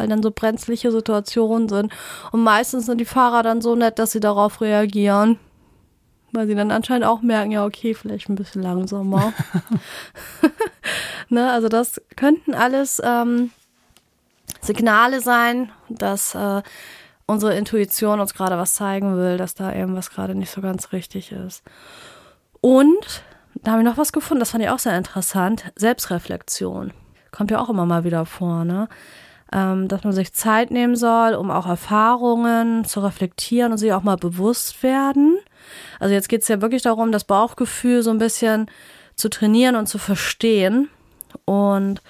[SPEAKER 1] Weil dann so brenzliche Situationen sind. Und meistens sind die Fahrer dann so nett, dass sie darauf reagieren. Weil sie dann anscheinend auch merken, ja, okay, vielleicht ein bisschen langsamer. [laughs] [laughs] ne, also das könnten alles ähm, Signale sein, dass äh, unsere Intuition uns gerade was zeigen will, dass da irgendwas gerade nicht so ganz richtig ist. Und da habe ich noch was gefunden, das fand ich auch sehr interessant. Selbstreflexion. Kommt ja auch immer mal wieder vor, ne? Ähm, dass man sich Zeit nehmen soll, um auch Erfahrungen zu reflektieren und sich auch mal bewusst werden. Also jetzt geht es ja wirklich darum, das Bauchgefühl so ein bisschen zu trainieren und zu verstehen. Und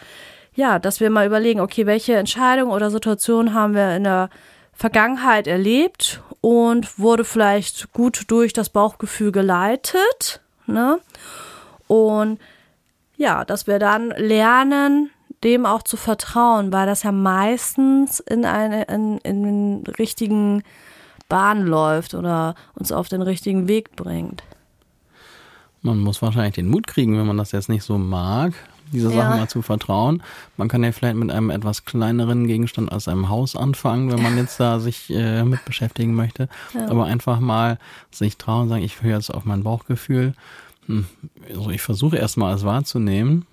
[SPEAKER 1] ja, dass wir mal überlegen, okay, welche Entscheidung oder Situation haben wir in der Vergangenheit erlebt und wurde vielleicht gut durch das Bauchgefühl geleitet Ne? Und ja, dass wir dann lernen, dem auch zu vertrauen, weil das ja meistens in, eine, in, in den richtigen Bahn läuft oder uns auf den richtigen Weg bringt.
[SPEAKER 2] Man muss wahrscheinlich den Mut kriegen, wenn man das jetzt nicht so mag, diese Sachen ja. mal zu vertrauen. Man kann ja vielleicht mit einem etwas kleineren Gegenstand als einem Haus anfangen, wenn man [laughs] jetzt da sich äh, mit beschäftigen möchte. Ja. Aber einfach mal sich trauen, sagen, ich höre jetzt auf mein Bauchgefühl. Hm, also ich versuche erstmal es wahrzunehmen,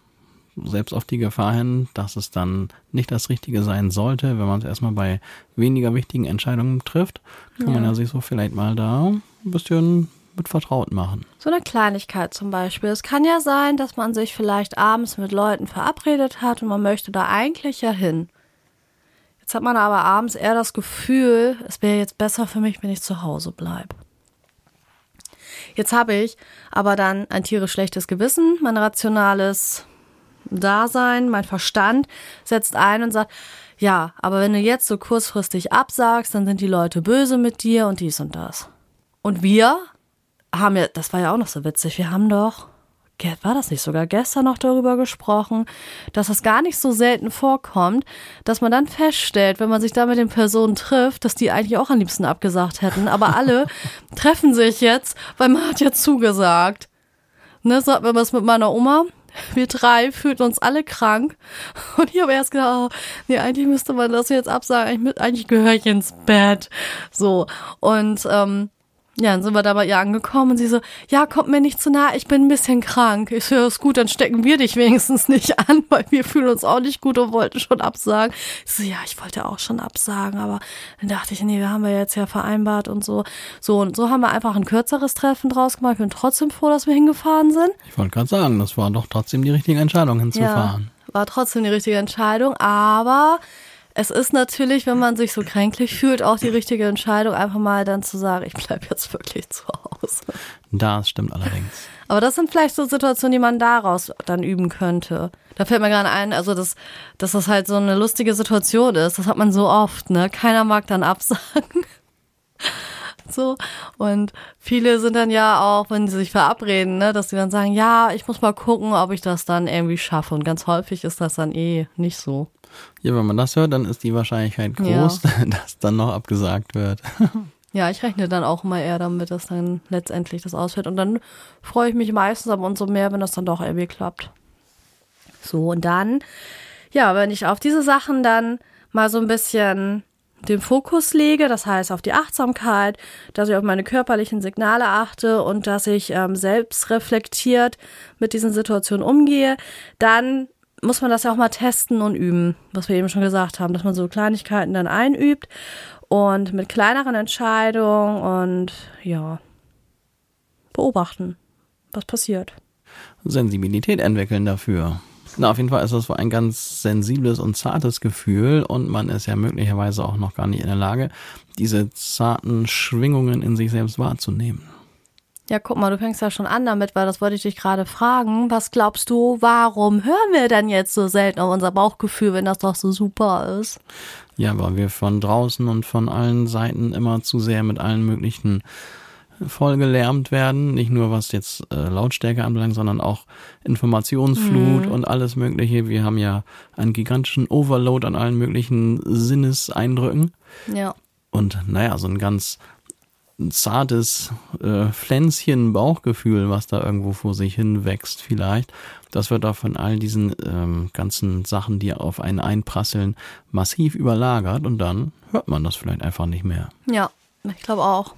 [SPEAKER 2] selbst auf die Gefahr hin, dass es dann nicht das Richtige sein sollte, wenn man es erstmal bei weniger wichtigen Entscheidungen trifft, kann ja. man ja sich so vielleicht mal da ein bisschen mit vertraut machen.
[SPEAKER 1] So eine Kleinigkeit zum Beispiel. Es kann ja sein, dass man sich vielleicht abends mit Leuten verabredet hat und man möchte da eigentlich ja hin. Jetzt hat man aber abends eher das Gefühl, es wäre jetzt besser für mich, wenn ich zu Hause bleibe. Jetzt habe ich aber dann ein tierisch schlechtes Gewissen, mein rationales Dasein, mein Verstand setzt ein und sagt, ja, aber wenn du jetzt so kurzfristig absagst, dann sind die Leute böse mit dir und dies und das. Und wir haben ja, das war ja auch noch so witzig, wir haben doch, war das nicht sogar gestern noch darüber gesprochen, dass es gar nicht so selten vorkommt, dass man dann feststellt, wenn man sich da mit den Personen trifft, dass die eigentlich auch am liebsten abgesagt hätten, aber alle [laughs] treffen sich jetzt, weil man hat ja zugesagt. Ne, so hatten wir es mit meiner Oma. Wir drei fühlten uns alle krank. Und ich habe erst gedacht, oh, nee, eigentlich müsste man das jetzt absagen. Eigentlich, eigentlich gehöre ich ins Bett. So. Und ähm, ja, dann sind wir da bei ihr angekommen und sie so, ja, kommt mir nicht zu nah, ich bin ein bisschen krank. Ich so, ist gut, dann stecken wir dich wenigstens nicht [laughs] an, weil wir fühlen uns auch nicht gut und wollten schon absagen. Ich so, ja, ich wollte auch schon absagen, aber dann dachte ich, nee, wir haben wir jetzt ja vereinbart und so. So, und so haben wir einfach ein kürzeres Treffen draus gemacht. Ich bin trotzdem froh, dass wir hingefahren sind.
[SPEAKER 2] Ich wollte gerade sagen, das war doch trotzdem die richtige Entscheidung hinzufahren.
[SPEAKER 1] Ja, war trotzdem die richtige Entscheidung, aber es ist natürlich, wenn man sich so kränklich fühlt, auch die richtige Entscheidung, einfach mal dann zu sagen, ich bleibe jetzt wirklich zu Hause.
[SPEAKER 2] Das stimmt allerdings.
[SPEAKER 1] Aber das sind vielleicht so Situationen, die man daraus dann üben könnte. Da fällt mir gerade ein, also dass, dass das halt so eine lustige Situation ist. Das hat man so oft, ne? Keiner mag dann absagen. [laughs] so. Und viele sind dann ja auch, wenn sie sich verabreden, ne, dass sie dann sagen, ja, ich muss mal gucken, ob ich das dann irgendwie schaffe. Und ganz häufig ist das dann eh nicht so.
[SPEAKER 2] Ja, wenn man das hört, dann ist die Wahrscheinlichkeit groß, ja. [laughs] dass dann noch abgesagt wird. [laughs]
[SPEAKER 1] Ja, ich rechne dann auch mal eher damit, dass dann letztendlich das ausfällt. Und dann freue ich mich meistens aber umso mehr, wenn das dann doch irgendwie klappt. So, und dann, ja, wenn ich auf diese Sachen dann mal so ein bisschen den Fokus lege, das heißt auf die Achtsamkeit, dass ich auf meine körperlichen Signale achte und dass ich ähm, selbst reflektiert mit diesen Situationen umgehe, dann muss man das ja auch mal testen und üben, was wir eben schon gesagt haben, dass man so Kleinigkeiten dann einübt und mit kleineren Entscheidungen und ja, beobachten, was passiert.
[SPEAKER 2] Sensibilität entwickeln dafür. Na, auf jeden Fall ist das ein ganz sensibles und zartes Gefühl und man ist ja möglicherweise auch noch gar nicht in der Lage, diese zarten Schwingungen in sich selbst wahrzunehmen.
[SPEAKER 1] Ja, guck mal, du fängst ja schon an damit, weil das wollte ich dich gerade fragen. Was glaubst du, warum hören wir denn jetzt so selten auf unser Bauchgefühl, wenn das doch so super ist?
[SPEAKER 2] Ja, weil wir von draußen und von allen Seiten immer zu sehr mit allen möglichen vollgelärmt werden. Nicht nur was jetzt äh, Lautstärke anbelangt, sondern auch Informationsflut mhm. und alles Mögliche. Wir haben ja einen gigantischen Overload an allen möglichen Sinneseindrücken.
[SPEAKER 1] Ja.
[SPEAKER 2] Und naja, so ein ganz zartes äh, Pflänzchen Bauchgefühl, was da irgendwo vor sich hin wächst vielleicht. Das wird auch von all diesen ähm, ganzen Sachen, die auf einen einprasseln, massiv überlagert und dann hört man das vielleicht einfach nicht mehr.
[SPEAKER 1] Ja, ich glaube auch.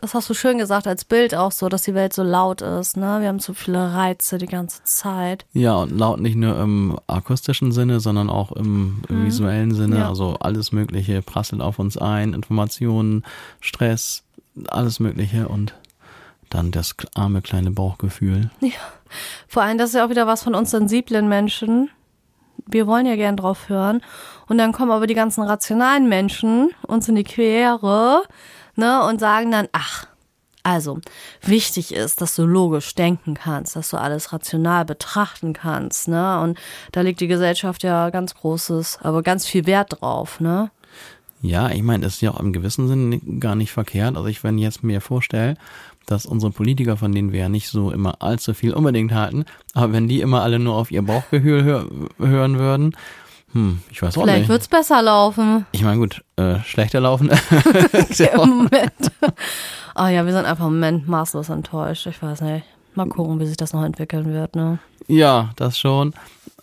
[SPEAKER 1] Das hast du schön gesagt als Bild auch so, dass die Welt so laut ist, ne? Wir haben so viele Reize die ganze Zeit.
[SPEAKER 2] Ja, und laut nicht nur im akustischen Sinne, sondern auch im, im mhm. visuellen Sinne. Ja. Also alles Mögliche prasselt auf uns ein, Informationen, Stress, alles Mögliche und dann das arme kleine Bauchgefühl.
[SPEAKER 1] Ja, vor allem, das ist ja auch wieder was von uns sensiblen Menschen. Wir wollen ja gern drauf hören. Und dann kommen aber die ganzen rationalen Menschen uns in die Quere, ne, und sagen dann, ach, also, wichtig ist, dass du logisch denken kannst, dass du alles rational betrachten kannst, ne? Und da legt die Gesellschaft ja ganz großes, aber ganz viel Wert drauf, ne?
[SPEAKER 2] Ja, ich meine, das ist ja auch im gewissen Sinne gar nicht verkehrt. Also ich, wenn ich jetzt mir vorstelle, dass unsere Politiker, von denen wir ja nicht so immer allzu viel unbedingt halten, aber wenn die immer alle nur auf ihr Bauchgefühl hör hören würden, Hm, ich weiß auch
[SPEAKER 1] Vielleicht
[SPEAKER 2] nicht.
[SPEAKER 1] wird's besser laufen.
[SPEAKER 2] Ich meine, gut, äh, schlechter laufen. [laughs] [laughs] auch-
[SPEAKER 1] Moment. Ah ja, wir sind einfach im Moment maßlos enttäuscht. Ich weiß nicht. Mal gucken, wie sich das noch entwickeln wird, ne?
[SPEAKER 2] ja, das schon.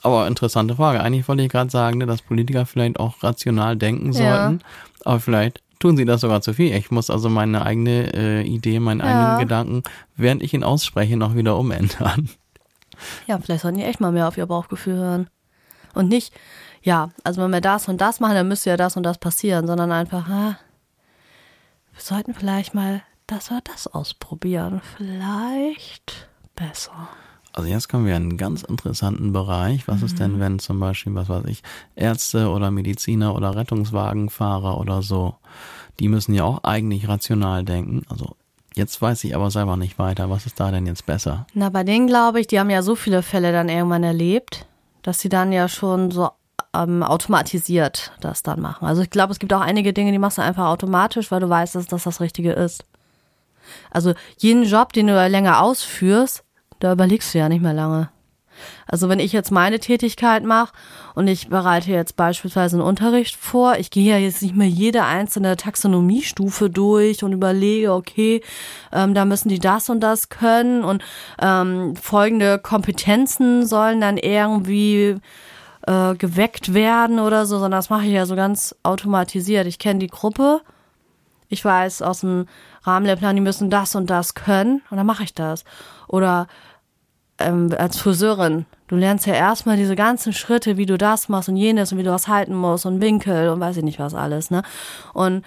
[SPEAKER 2] Aber interessante Frage. Eigentlich wollte ich gerade sagen, ne, dass Politiker vielleicht auch rational denken
[SPEAKER 1] Ja.
[SPEAKER 2] sollten. Aber vielleicht tun sie das sogar zu viel. Ich muss also meine eigene äh, Idee, meinen
[SPEAKER 1] Ja.
[SPEAKER 2] eigenen Gedanken, während ich ihn ausspreche, noch wieder umändern.
[SPEAKER 1] Ja, vielleicht sollten die echt mal mehr auf ihr Bauchgefühl hören. Und nicht, ja, also wenn wir das und das machen, dann müsste ja das und das passieren, sondern einfach, ah, wir sollten vielleicht mal das oder das ausprobieren. Vielleicht besser.
[SPEAKER 2] Also jetzt kommen wir in einen ganz interessanten Bereich. Was ist denn, wenn zum Beispiel, was weiß ich, Ärzte oder Mediziner oder Rettungswagenfahrer oder so, die müssen ja auch eigentlich rational denken. Also jetzt weiß ich aber selber nicht weiter. Was ist da denn jetzt besser?
[SPEAKER 1] Na, bei denen glaube ich, die haben ja so viele Fälle dann irgendwann erlebt, dass sie dann ja schon so ähm, automatisiert das dann machen. Also ich glaube, es gibt auch einige Dinge, die machst du einfach automatisch, weil du weißt, dass das das Richtige ist. Also jeden Job, den du länger ausführst, da überlegst du ja nicht mehr lange. Also wenn ich jetzt meine Tätigkeit mache und ich bereite jetzt beispielsweise einen Unterricht vor, ich gehe ja jetzt nicht mehr jede einzelne Taxonomiestufe durch und überlege, okay, ähm, da müssen die das und das können und ähm, folgende Kompetenzen sollen dann irgendwie äh, geweckt werden oder so, sondern das mache ich ja so ganz automatisiert. Ich kenne die Gruppe, ich weiß aus dem Rahmenlehrplan, die müssen das und das können und dann mache ich das. Oder ähm, als Friseurin, du lernst ja erstmal diese ganzen Schritte, wie du das machst und jenes und wie du was halten musst und Winkel und weiß ich nicht was alles, ne? Und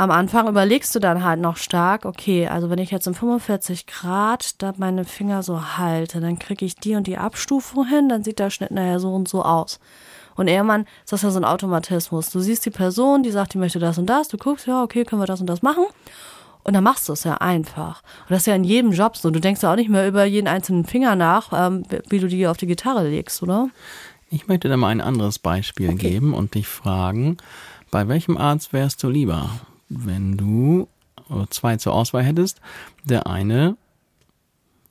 [SPEAKER 1] am Anfang überlegst du dann halt noch stark, okay, also wenn ich jetzt in 45 Grad da meine Finger so halte, dann kriege ich die und die Abstufung hin, dann sieht der Schnitt nachher so und so aus. Und irgendwann ist das ja so ein Automatismus. Du siehst die Person, die sagt, die möchte das und das, du guckst, ja, okay, können wir das und das machen. Und dann machst du es ja einfach. Und das ist ja in jedem Job so. Du denkst ja auch nicht mehr über jeden einzelnen Finger nach, ähm, wie du die auf die Gitarre legst, oder?
[SPEAKER 2] Ich möchte dir mal ein anderes Beispiel geben und dich fragen, bei welchem Arzt wärst du lieber, wenn du äh, zwei zur Auswahl hättest? Der eine,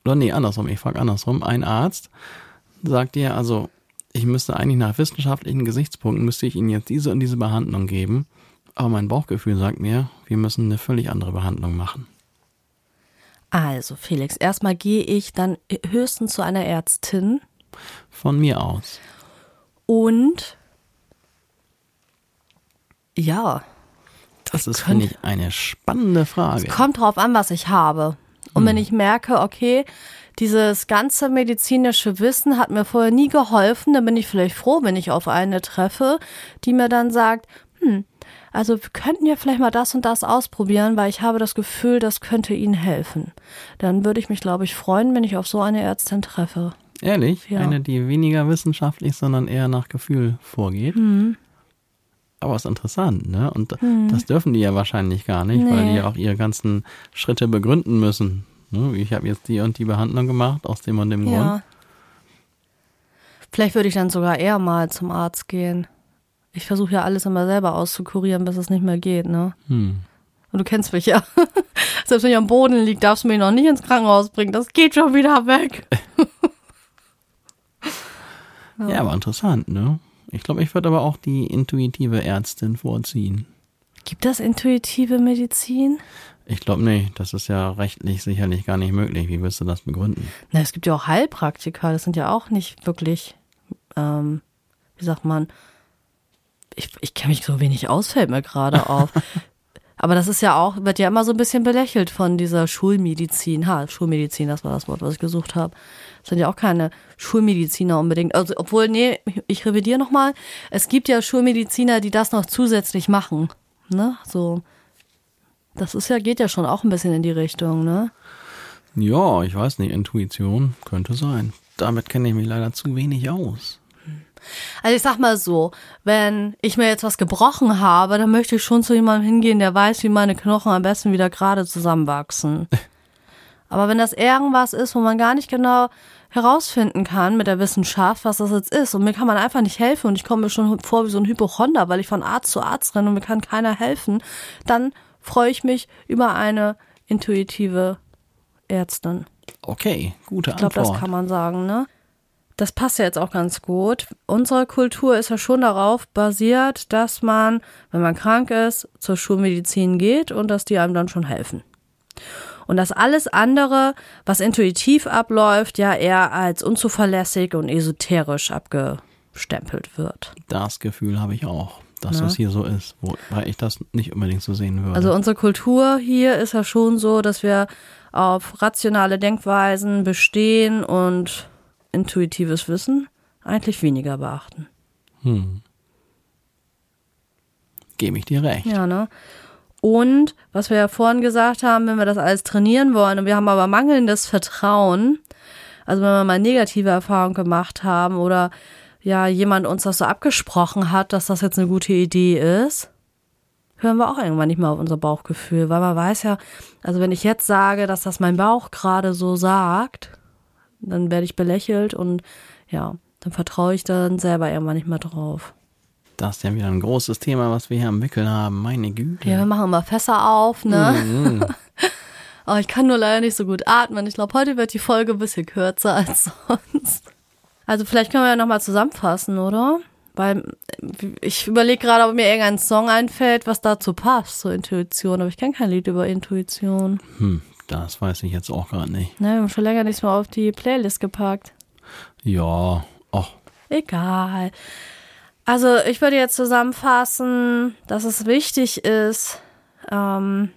[SPEAKER 2] oder nee, andersrum, ich frage andersrum, ein Arzt sagt dir, also ich müsste eigentlich nach wissenschaftlichen Gesichtspunkten, müsste ich Ihnen jetzt diese und diese Behandlung geben, aber mein Bauchgefühl sagt mir, wir müssen eine völlig andere Behandlung machen.
[SPEAKER 1] Also, Felix, erstmal gehe ich dann höchstens zu einer Ärztin
[SPEAKER 2] Von mir aus.
[SPEAKER 1] und ja,
[SPEAKER 2] Das ist, finde ich, eine spannende Frage.
[SPEAKER 1] kommt drauf an, was ich habe. Und wenn ich merke, okay, dieses ganze medizinische Wissen hat mir vorher nie geholfen, dann bin ich vielleicht froh, wenn ich auf eine treffe, die mir dann sagt, hm, also wir könnten ja vielleicht mal das und das ausprobieren, weil ich habe das Gefühl, das könnte Ihnen helfen. Dann würde ich mich, glaube ich, freuen, wenn ich auf so eine Ärztin treffe.
[SPEAKER 2] Ehrlich?
[SPEAKER 1] Ja.
[SPEAKER 2] Eine, die weniger wissenschaftlich, sondern eher nach Gefühl vorgeht.
[SPEAKER 1] Mhm.
[SPEAKER 2] Aber ist interessant, ne? Und das dürfen die ja wahrscheinlich gar nicht, weil die
[SPEAKER 1] Nee.
[SPEAKER 2] ja auch ihre ganzen Schritte begründen müssen. Ne? Ich habe jetzt die und die Behandlung gemacht, aus dem und dem Grund.
[SPEAKER 1] Ja. Vielleicht würde ich dann sogar eher mal zum Arzt gehen. Ich versuche ja alles immer selber auszukurieren, bis es nicht mehr geht, ne?
[SPEAKER 2] Hm.
[SPEAKER 1] Und du kennst mich ja. [laughs] Selbst wenn ich am Boden liege, darfst du mich noch nicht ins Krankenhaus bringen. Das geht schon wieder weg. [laughs]
[SPEAKER 2] Ja. aber interessant, ne? Ich glaube, ich würde aber auch die intuitive Ärztin vorziehen.
[SPEAKER 1] Gibt das intuitive Medizin?
[SPEAKER 2] Ich glaube nicht, das ist ja rechtlich sicherlich gar nicht möglich. Wie wirst du das begründen?
[SPEAKER 1] Na, es gibt ja auch Heilpraktiker. Das sind ja auch nicht wirklich, ähm, wie sagt man, ich, ich kenne mich so wenig aus, fällt mir gerade auf. [laughs] Aber das ist ja auch, wird ja immer so ein bisschen belächelt von dieser Schulmedizin. Ha, Schulmedizin, das war das Wort, was ich gesucht habe. Das sind ja auch keine Schulmediziner unbedingt. Also, obwohl, nee, ich revidiere nochmal. Es gibt ja Schulmediziner, die das noch zusätzlich machen. Ne? So. Das ist ja, geht ja schon auch ein bisschen in die Richtung, ne?
[SPEAKER 2] Ja, ich weiß nicht, Intuition könnte sein. Damit kenne ich mich leider zu wenig aus.
[SPEAKER 1] Also ich sag mal so, wenn ich mir jetzt was gebrochen habe, dann möchte ich schon zu jemandem hingehen, der weiß, wie meine Knochen am besten wieder gerade zusammenwachsen. [laughs] Aber wenn das irgendwas ist, wo man gar nicht genau herausfinden kann mit der Wissenschaft, was das jetzt ist, und mir kann man einfach nicht helfen und ich komme mir schon vor wie so ein Hypochonder, weil ich von Arzt zu Arzt renne und mir kann keiner helfen, dann freue ich mich über eine intuitive Ärztin.
[SPEAKER 2] Okay, gute
[SPEAKER 1] Ich glaube,
[SPEAKER 2] Antwort.
[SPEAKER 1] das kann man sagen, ne? Das passt ja jetzt auch ganz gut. Unsere Kultur ist ja schon darauf basiert, dass man, wenn man krank ist, zur Schulmedizin geht und dass die einem dann schon helfen. Und dass alles andere, was intuitiv abläuft, ja eher als unzuverlässig und esoterisch abgestempelt wird.
[SPEAKER 2] Das Gefühl habe ich auch, dass ja. das hier so ist, wobei ich das nicht unbedingt so sehen würde.
[SPEAKER 1] Also unsere Kultur hier ist ja schon so, dass wir auf rationale Denkweisen bestehen und intuitives Wissen eigentlich weniger beachten. Hm.
[SPEAKER 2] Gebe ich dir recht.
[SPEAKER 1] Ja, ne? Und was wir ja vorhin gesagt haben, wenn wir das alles trainieren wollen und wir haben aber mangelndes Vertrauen, also wenn wir mal negative Erfahrungen gemacht haben oder ja jemand uns das so abgesprochen hat, dass das jetzt eine gute Idee ist, hören wir auch irgendwann nicht mehr auf unser Bauchgefühl, weil man weiß ja, also wenn ich jetzt sage, dass das mein Bauch gerade so sagt, dann werde ich belächelt und ja, dann vertraue ich dann selber irgendwann nicht mehr drauf.
[SPEAKER 2] Das ist ja wieder ein großes Thema, was wir hier am Wickeln haben. Meine Güte.
[SPEAKER 1] Ja, wir machen immer Fässer auf, ne? Mhm. [laughs] Aber ich kann nur leider nicht so gut atmen. Ich glaube, heute wird die Folge ein bisschen kürzer als [laughs] sonst. Also vielleicht können wir ja nochmal zusammenfassen, oder? Weil ich überlege gerade, ob mir irgendein Song einfällt, was dazu passt, so Intuition. Aber ich kenne kein Lied über Intuition.
[SPEAKER 2] Hm, das weiß ich jetzt auch gerade nicht.
[SPEAKER 1] Ne, wir haben schon länger nichts mehr auf die Playlist gepackt.
[SPEAKER 2] Ja, ach.
[SPEAKER 1] Egal. Also ich würde jetzt zusammenfassen, dass es wichtig ist, ähm,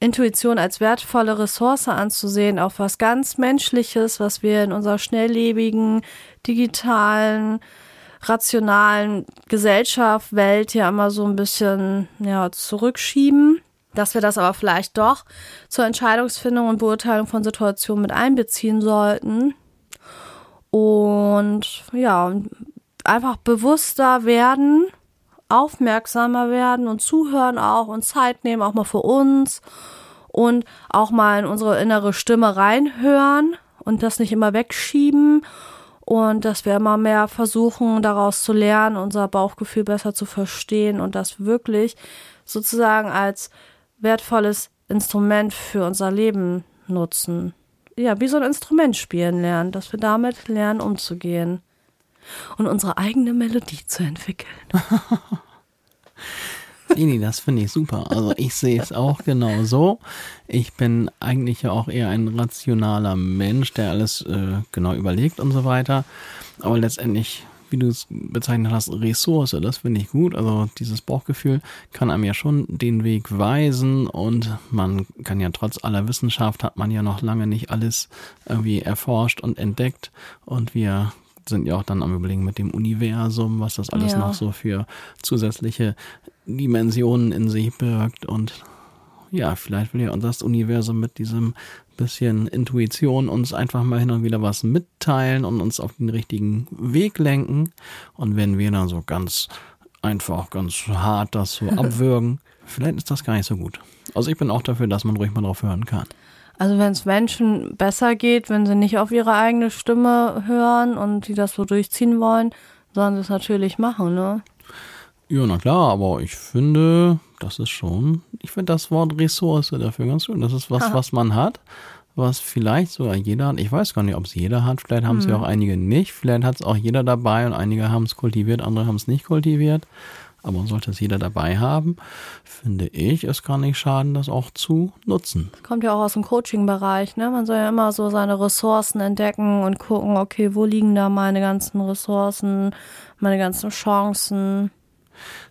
[SPEAKER 1] Intuition als wertvolle Ressource anzusehen, auch was ganz Menschliches, was wir in unserer schnelllebigen, digitalen, rationalen Gesellschaft, Welt ja immer so ein bisschen ja, zurückschieben, dass wir das aber vielleicht doch zur Entscheidungsfindung und Beurteilung von Situationen mit einbeziehen sollten. Und ja, einfach bewusster werden, aufmerksamer werden und zuhören auch und Zeit nehmen, auch mal für uns und auch mal in unsere innere Stimme reinhören und das nicht immer wegschieben und dass wir immer mehr versuchen, daraus zu lernen, unser Bauchgefühl besser zu verstehen und das wirklich sozusagen als wertvolles Instrument für unser Leben nutzen. Ja, wie so ein Instrument spielen lernen, dass wir damit lernen umzugehen und unsere eigene Melodie zu entwickeln. [laughs]
[SPEAKER 2] Nee, das finde ich super. Also ich sehe es auch genau so. Ich bin eigentlich ja auch eher ein rationaler Mensch, der alles äh, genau überlegt und so weiter. Aber letztendlich, wie du es bezeichnet hast, Ressource, das finde ich gut. Also dieses Bauchgefühl kann einem ja schon den Weg weisen und man kann ja trotz aller Wissenschaft hat man ja noch lange nicht alles irgendwie erforscht und entdeckt und wir sind ja auch dann am Überlegen mit dem Universum, was das alles ja. noch so für zusätzliche Dimensionen in sich birgt. Und ja, vielleicht will ja uns das Universum mit diesem bisschen Intuition uns einfach mal hin und wieder was mitteilen und uns auf den richtigen Weg lenken. Und wenn wir dann so ganz einfach, ganz hart das so [laughs] abwürgen, vielleicht ist das gar nicht so gut. Also ich bin auch dafür, dass man ruhig mal drauf hören kann.
[SPEAKER 1] Also wenn es Menschen besser geht, wenn sie nicht auf ihre eigene Stimme hören und die das so durchziehen wollen, sollen sie es natürlich machen, ne?
[SPEAKER 2] Ja, na klar, aber ich finde, das ist schon, ich finde das Wort Ressource dafür ganz schön. Das ist was, Aha. was man hat, was vielleicht sogar jeder hat. Ich weiß gar nicht, ob es jeder hat. Vielleicht haben es hm. ja auch einige nicht. Vielleicht hat es auch jeder dabei und einige haben es kultiviert, andere haben es nicht kultiviert aber man sollte es jeder dabei haben, finde ich, es kann nicht schaden, das auch zu nutzen.
[SPEAKER 1] Das kommt ja auch aus dem Coaching-Bereich, ne? Man soll ja immer so seine Ressourcen entdecken und gucken, okay, wo liegen da meine ganzen Ressourcen, meine ganzen Chancen.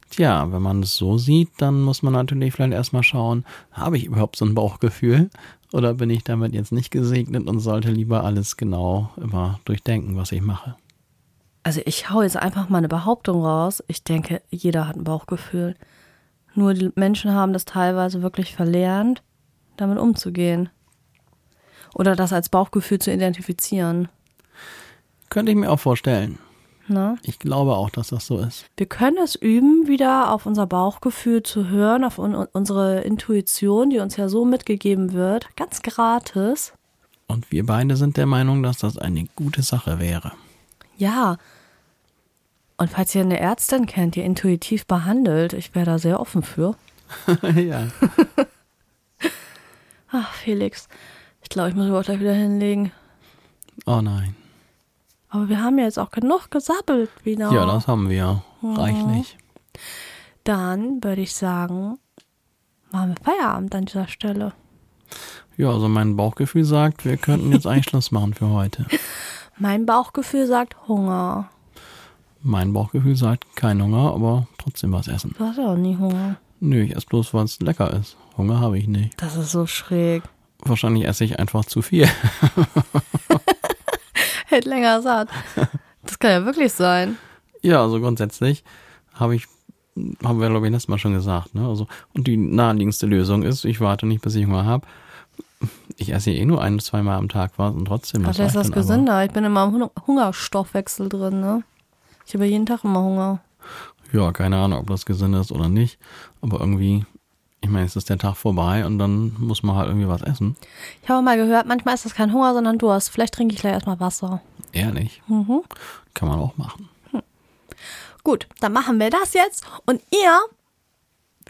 [SPEAKER 2] Tja, wenn man es so sieht, dann muss man natürlich vielleicht erstmal schauen, habe ich überhaupt so ein Bauchgefühl oder bin ich damit jetzt nicht gesegnet und sollte lieber alles genau immer durchdenken, was ich mache
[SPEAKER 1] also ich hau jetzt einfach mal eine Behauptung raus. Ich denke, jeder hat ein Bauchgefühl. Nur die Menschen haben das teilweise wirklich verlernt, damit umzugehen. Oder das als Bauchgefühl zu identifizieren.
[SPEAKER 2] Könnte ich mir auch vorstellen. Na? Ich glaube auch, dass das so ist.
[SPEAKER 1] Wir können es üben, wieder auf unser Bauchgefühl zu hören, auf un unsere Intuition, die uns ja so mitgegeben wird, ganz gratis.
[SPEAKER 2] Und wir beide sind der Meinung, dass das eine gute Sache wäre.
[SPEAKER 1] Ja. Und falls ihr eine Ärztin kennt, die intuitiv behandelt, ich wäre da sehr offen für. [laughs] ja. Ach, Felix. Ich glaube, ich muss mich auch gleich wieder hinlegen.
[SPEAKER 2] Oh nein.
[SPEAKER 1] Aber wir haben ja jetzt auch genug gesabbelt wieder.
[SPEAKER 2] Ja, das haben wir. Reichlich.
[SPEAKER 1] Dann würde ich sagen, machen wir Feierabend an dieser Stelle.
[SPEAKER 2] Ja, also mein Bauchgefühl sagt, wir könnten jetzt eigentlich [laughs] Schluss machen für heute.
[SPEAKER 1] Mein Bauchgefühl sagt Hunger.
[SPEAKER 2] Mein Bauchgefühl sagt kein Hunger, aber trotzdem was essen.
[SPEAKER 1] Du hast ja auch nie Hunger.
[SPEAKER 2] Nö, ich esse bloß, weil es lecker ist. Hunger habe ich nicht.
[SPEAKER 1] Das ist so schräg.
[SPEAKER 2] Wahrscheinlich esse ich einfach zu viel. [laughs] [laughs]
[SPEAKER 1] Hält länger satt. Das kann ja wirklich sein.
[SPEAKER 2] Ja, also grundsätzlich habe ich, haben wir glaube ich letztes Mal schon gesagt, ne? Also, und die naheliegendste Lösung ist, ich warte nicht, bis ich Hunger habe. Ich esse eh nur ein, zweimal am Tag was und trotzdem.
[SPEAKER 1] Vielleicht ist
[SPEAKER 2] reicht
[SPEAKER 1] das
[SPEAKER 2] dann aber.
[SPEAKER 1] gesünder. Ich bin immer im Hun- Hungerstoffwechsel drin, ne? Ich habe jeden Tag immer Hunger.
[SPEAKER 2] Ja, keine Ahnung, ob das gesünder ist oder nicht. Aber irgendwie, ich meine, es ist der Tag vorbei und dann muss man halt irgendwie was essen.
[SPEAKER 1] Ich habe mal gehört, manchmal ist das kein Hunger, sondern Durst. Vielleicht trinke ich gleich erstmal Wasser.
[SPEAKER 2] Ehrlich.
[SPEAKER 1] Mhm.
[SPEAKER 2] Kann man auch machen.
[SPEAKER 1] Gut, dann machen wir das jetzt. Und ihr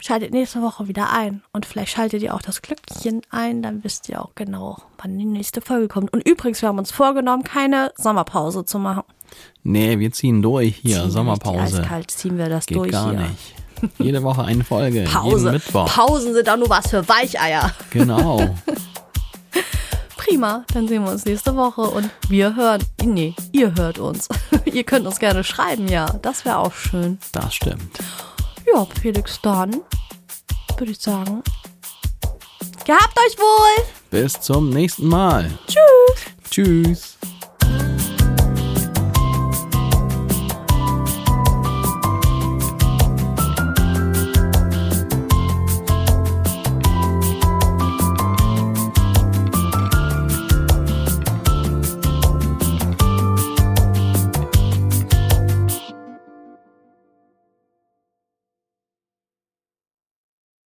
[SPEAKER 1] schaltet nächste Woche wieder ein. Und vielleicht schaltet ihr auch das Glöckchen ein, dann wisst ihr auch genau, wann die nächste Folge kommt. Und übrigens, wir haben uns vorgenommen, keine Sommerpause zu machen.
[SPEAKER 2] Nee, wir ziehen durch hier.
[SPEAKER 1] Ziehen
[SPEAKER 2] Sommerpause.
[SPEAKER 1] Eiskalt ziehen wir das
[SPEAKER 2] Geht
[SPEAKER 1] durch
[SPEAKER 2] gar
[SPEAKER 1] hier.
[SPEAKER 2] nicht. Jede Woche eine Folge.
[SPEAKER 1] Pause.
[SPEAKER 2] Mittwoch.
[SPEAKER 1] Pausen sind doch nur was für Weicheier.
[SPEAKER 2] Genau. [laughs]
[SPEAKER 1] Prima, dann sehen wir uns nächste Woche und wir hören. Nee, ihr hört uns. [laughs] ihr könnt uns gerne schreiben, ja. Das wäre auch schön.
[SPEAKER 2] Das stimmt.
[SPEAKER 1] Ja, Felix, dann würde ich sagen. Gehabt euch wohl!
[SPEAKER 2] Bis zum nächsten Mal.
[SPEAKER 1] Tschüss!
[SPEAKER 2] Tschüss.